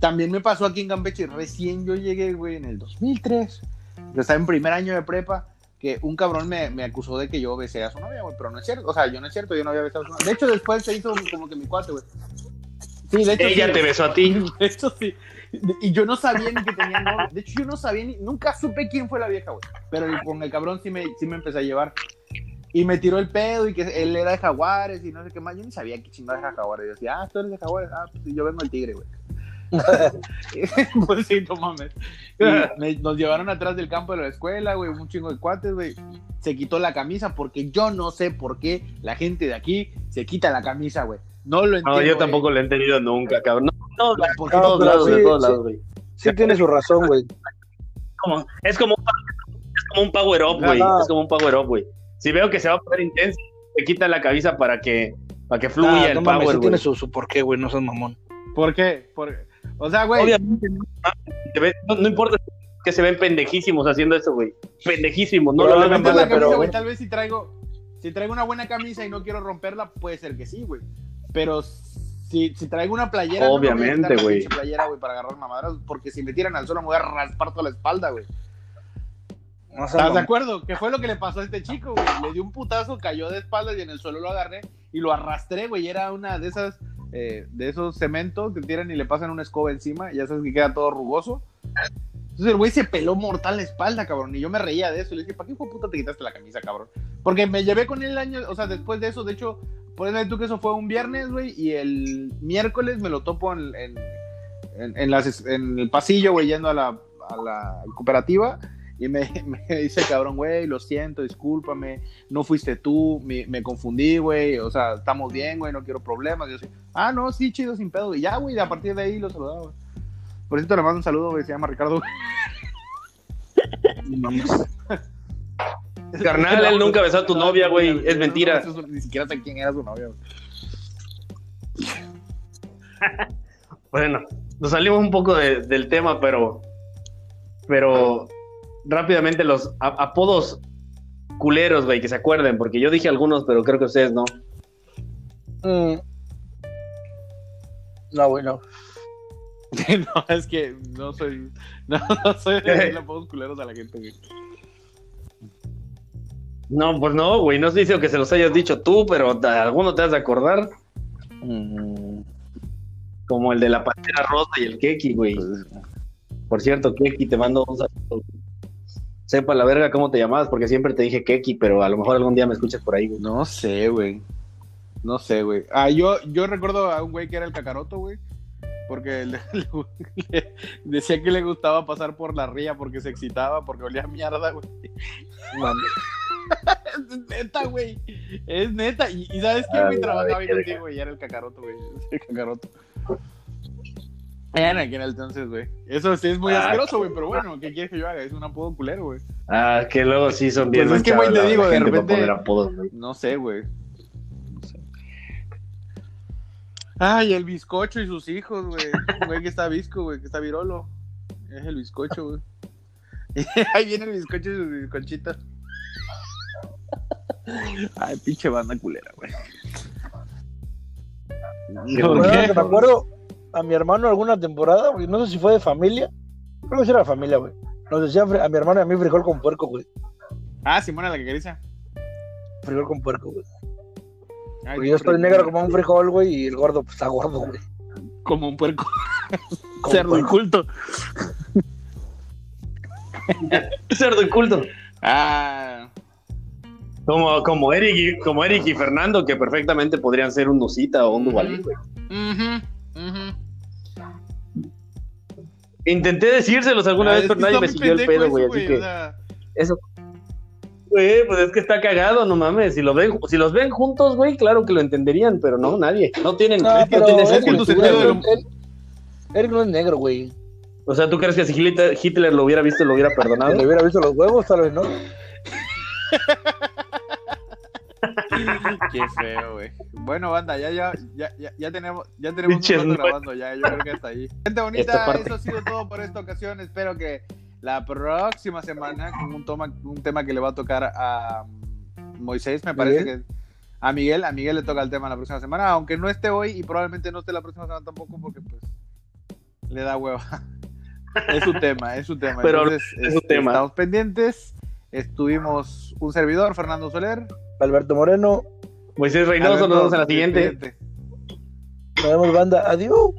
También me pasó aquí en Campeche, recién yo llegué, güey, en el 2003. Yo estaba en primer año de prepa, que un cabrón me, me acusó de que yo besé a su novia, güey, pero no es cierto. O sea, yo no es cierto, yo no había besado a su novia. De hecho, después se hizo como que mi cuate, güey. Sí, de hecho. Ella sí, te besó a ti. [LAUGHS] De hecho, sí. Y yo no sabía ni que tenía novia. De hecho, yo no sabía ni. Nunca supe quién fue la vieja, güey. Pero con el cabrón sí me, sí me empecé a llevar. Y me tiró el pedo y que él era de Jaguares y no sé qué más. Yo ni sabía qué chingada era Jaguares. Yo decía, ah, tú eres de Jaguares. Ah, pues yo vengo al Tigre, güey. [LAUGHS] [LAUGHS] pues sí, no mames. Me- nos llevaron atrás del campo de la escuela, güey, un chingo de cuates, güey. Se quitó la camisa porque yo no sé por qué la gente de aquí se quita la camisa, güey. No lo entiendo. No, yo güey. tampoco lo he entendido nunca, cabrón. No, no, de ¿Por qué No, todos lados, sí, de todos lados, güey. Sí tiene su razón, güey. Como- Es como, un- es como un power up, güey. Es como un power up, güey. Si veo que se va a poner intenso, te quita la cabeza para que, para que fluya Ah, el no mames, power, sí tiene su, su porqué, güey, no seas mamón. ¿Por qué? Por- O sea, güey. Obviamente, no, no importa que se ven pendejísimos haciendo eso, güey. Pendejísimos, no Pero lo hagan camisa, pero- güey, tal vez si traigo, si traigo una buena camisa y no quiero romperla, puede ser que sí, güey. Pero si, si traigo una playera, no me voy a Obviamente, güey. playera, güey, para agarrar mamadas, porque si me tiran al suelo me voy a raspar toda la espalda, güey. No ¿Estás de acuerdo? ¿Qué fue lo que le pasó a este chico, güey? Le dio un putazo, cayó de espaldas y en el suelo lo agarré y lo arrastré, güey. y Era una de esas, eh, de esos cementos que tiran y le pasan una escoba encima, y ya sabes que queda todo rugoso. Entonces el güey se peló mortal la espalda, cabrón. Y yo me reía de eso. Y le dije, ¿para qué hijo puta te quitaste la camisa, cabrón? Porque me llevé con él el año, o sea, después de eso, de hecho, eso tú que eso fue un viernes, güey. Y el miércoles me lo topo en, en, en- en las- en el pasillo, güey, yendo a la, a la cooperativa. Y me, [LAUGHS] me dice, cabrón, güey, lo siento, discúlpame, no fuiste tú, me, me confundí, güey, o sea, estamos bien, güey, no quiero problemas. Y yo así, ah, no, sí, chido, sin pedo. Y ya, güey, a partir de ahí lo saludaba, güey. Por cierto, le mando un saludo, güey, se llama Ricardo. [LAUGHS] [LAUGHS] Carnal, él nunca besó a tu novia, güey. Es mentira. No, no, Ni siquiera sé quién era su novia, güey. Bueno, nos salimos un poco de- del tema, pero. Pero. Rápidamente, los apodos culeros, güey, que se acuerden, porque yo dije algunos, pero creo que ustedes no. Mm. No, güey, [LAUGHS] no. es que no soy. No, [LAUGHS] no soy de decirle apodos culeros a la gente, güey. No, pues no, güey, no estoy diciendo que se los hayas dicho tú, pero de alguno te has de acordar, Mm. como el de la pantera rosa y el Keki, güey. Pues, Por cierto, Keki, te mando un saludo. Sepa la verga cómo te llamabas, porque siempre te dije Keki, pero a lo mejor algún día me escuchas por ahí, güey. No sé, güey. No sé, güey. Ah, yo, yo recuerdo a un güey que era el cacaroto, güey. Porque [LAUGHS] le- le- decía que le gustaba pasar por la ría porque se excitaba, porque olía a mierda, güey. Es neta, güey. Es neta. Y, y ¿sabes qué, güey? Trabajaba bien contigo, güey. Era el cacaroto, güey. [LAUGHS] El cacaroto. Era en aquel entonces, güey. Eso sí es muy Ah. asqueroso, güey. Pero bueno, ¿qué quieres que yo haga? Es un apodo culero, güey. Ah, que luego sí son bien Pues es que, güey, te digo, de repente- poner apodos, güey. No sé, güey. No sé. Ay, el bizcocho y sus hijos, güey. Un Güey que está visco, güey, que está virolo. Es el bizcocho, güey. [LAUGHS] Ahí viene el bizcocho y sus bizcochitas. Ay, pinche banda culera, güey. Que me acuerdo a mi hermano alguna temporada, güey, no sé si fue de familia, creo que sí era de familia, güey. Nos decía a mi hermano y a mí frijol con puerco, güey. Ah, Simona la que acaricia. Frijol con puerco, güey. Ay, Porque yo estoy rico. negro como un frijol, güey, y el gordo pues, está gordo, güey. Como un puerco. [LAUGHS] Como Cerdo puerco. inculto. Cerdo inculto. Ah. Como, como, Eric y, como Eric y Fernando, que perfectamente podrían ser un Nusita o un Duvalín, güey. ujú, ujú. Intenté decírselos alguna Ah, vez, pero nadie me siguió el pedo, güey. Así que, o sea, eso. Güey, pues es que está cagado, no mames. Si, lo ven, si los ven juntos, güey, claro que lo entenderían, pero no, nadie. No tienen, No, pero tienen esa Eric, cultura, güey. no es negro, güey. O sea, ¿tú crees que si Hitler, Hitler lo hubiera visto, lo hubiera Si perdonado? le hubiera visto los huevos, tal vez no. [LAUGHS] [LAUGHS] Qué feo, güey. Bueno, banda, ya, ya, ya, ya, tenemos, ya tenemos un rato grabando, ya, yo creo que hasta ahí. Gente bonita, eso ha sido todo por esta ocasión. Espero que la próxima semana, con un, toma, un tema que le va a tocar a mm, Moisés, me parece Miguel. que a Miguel, a Miguel le toca el tema la próxima semana, aunque no esté hoy y probablemente no esté la próxima semana tampoco, porque pues le da hueva. [LAUGHS] Es su tema, es su tema. Pero Entonces, es su este, tema. estamos pendientes. Estuvimos un servidor, Fernando Soler. Alberto Moreno, Moisés Reynoso, nos vemos en la siguiente. Nos vemos banda, adiós.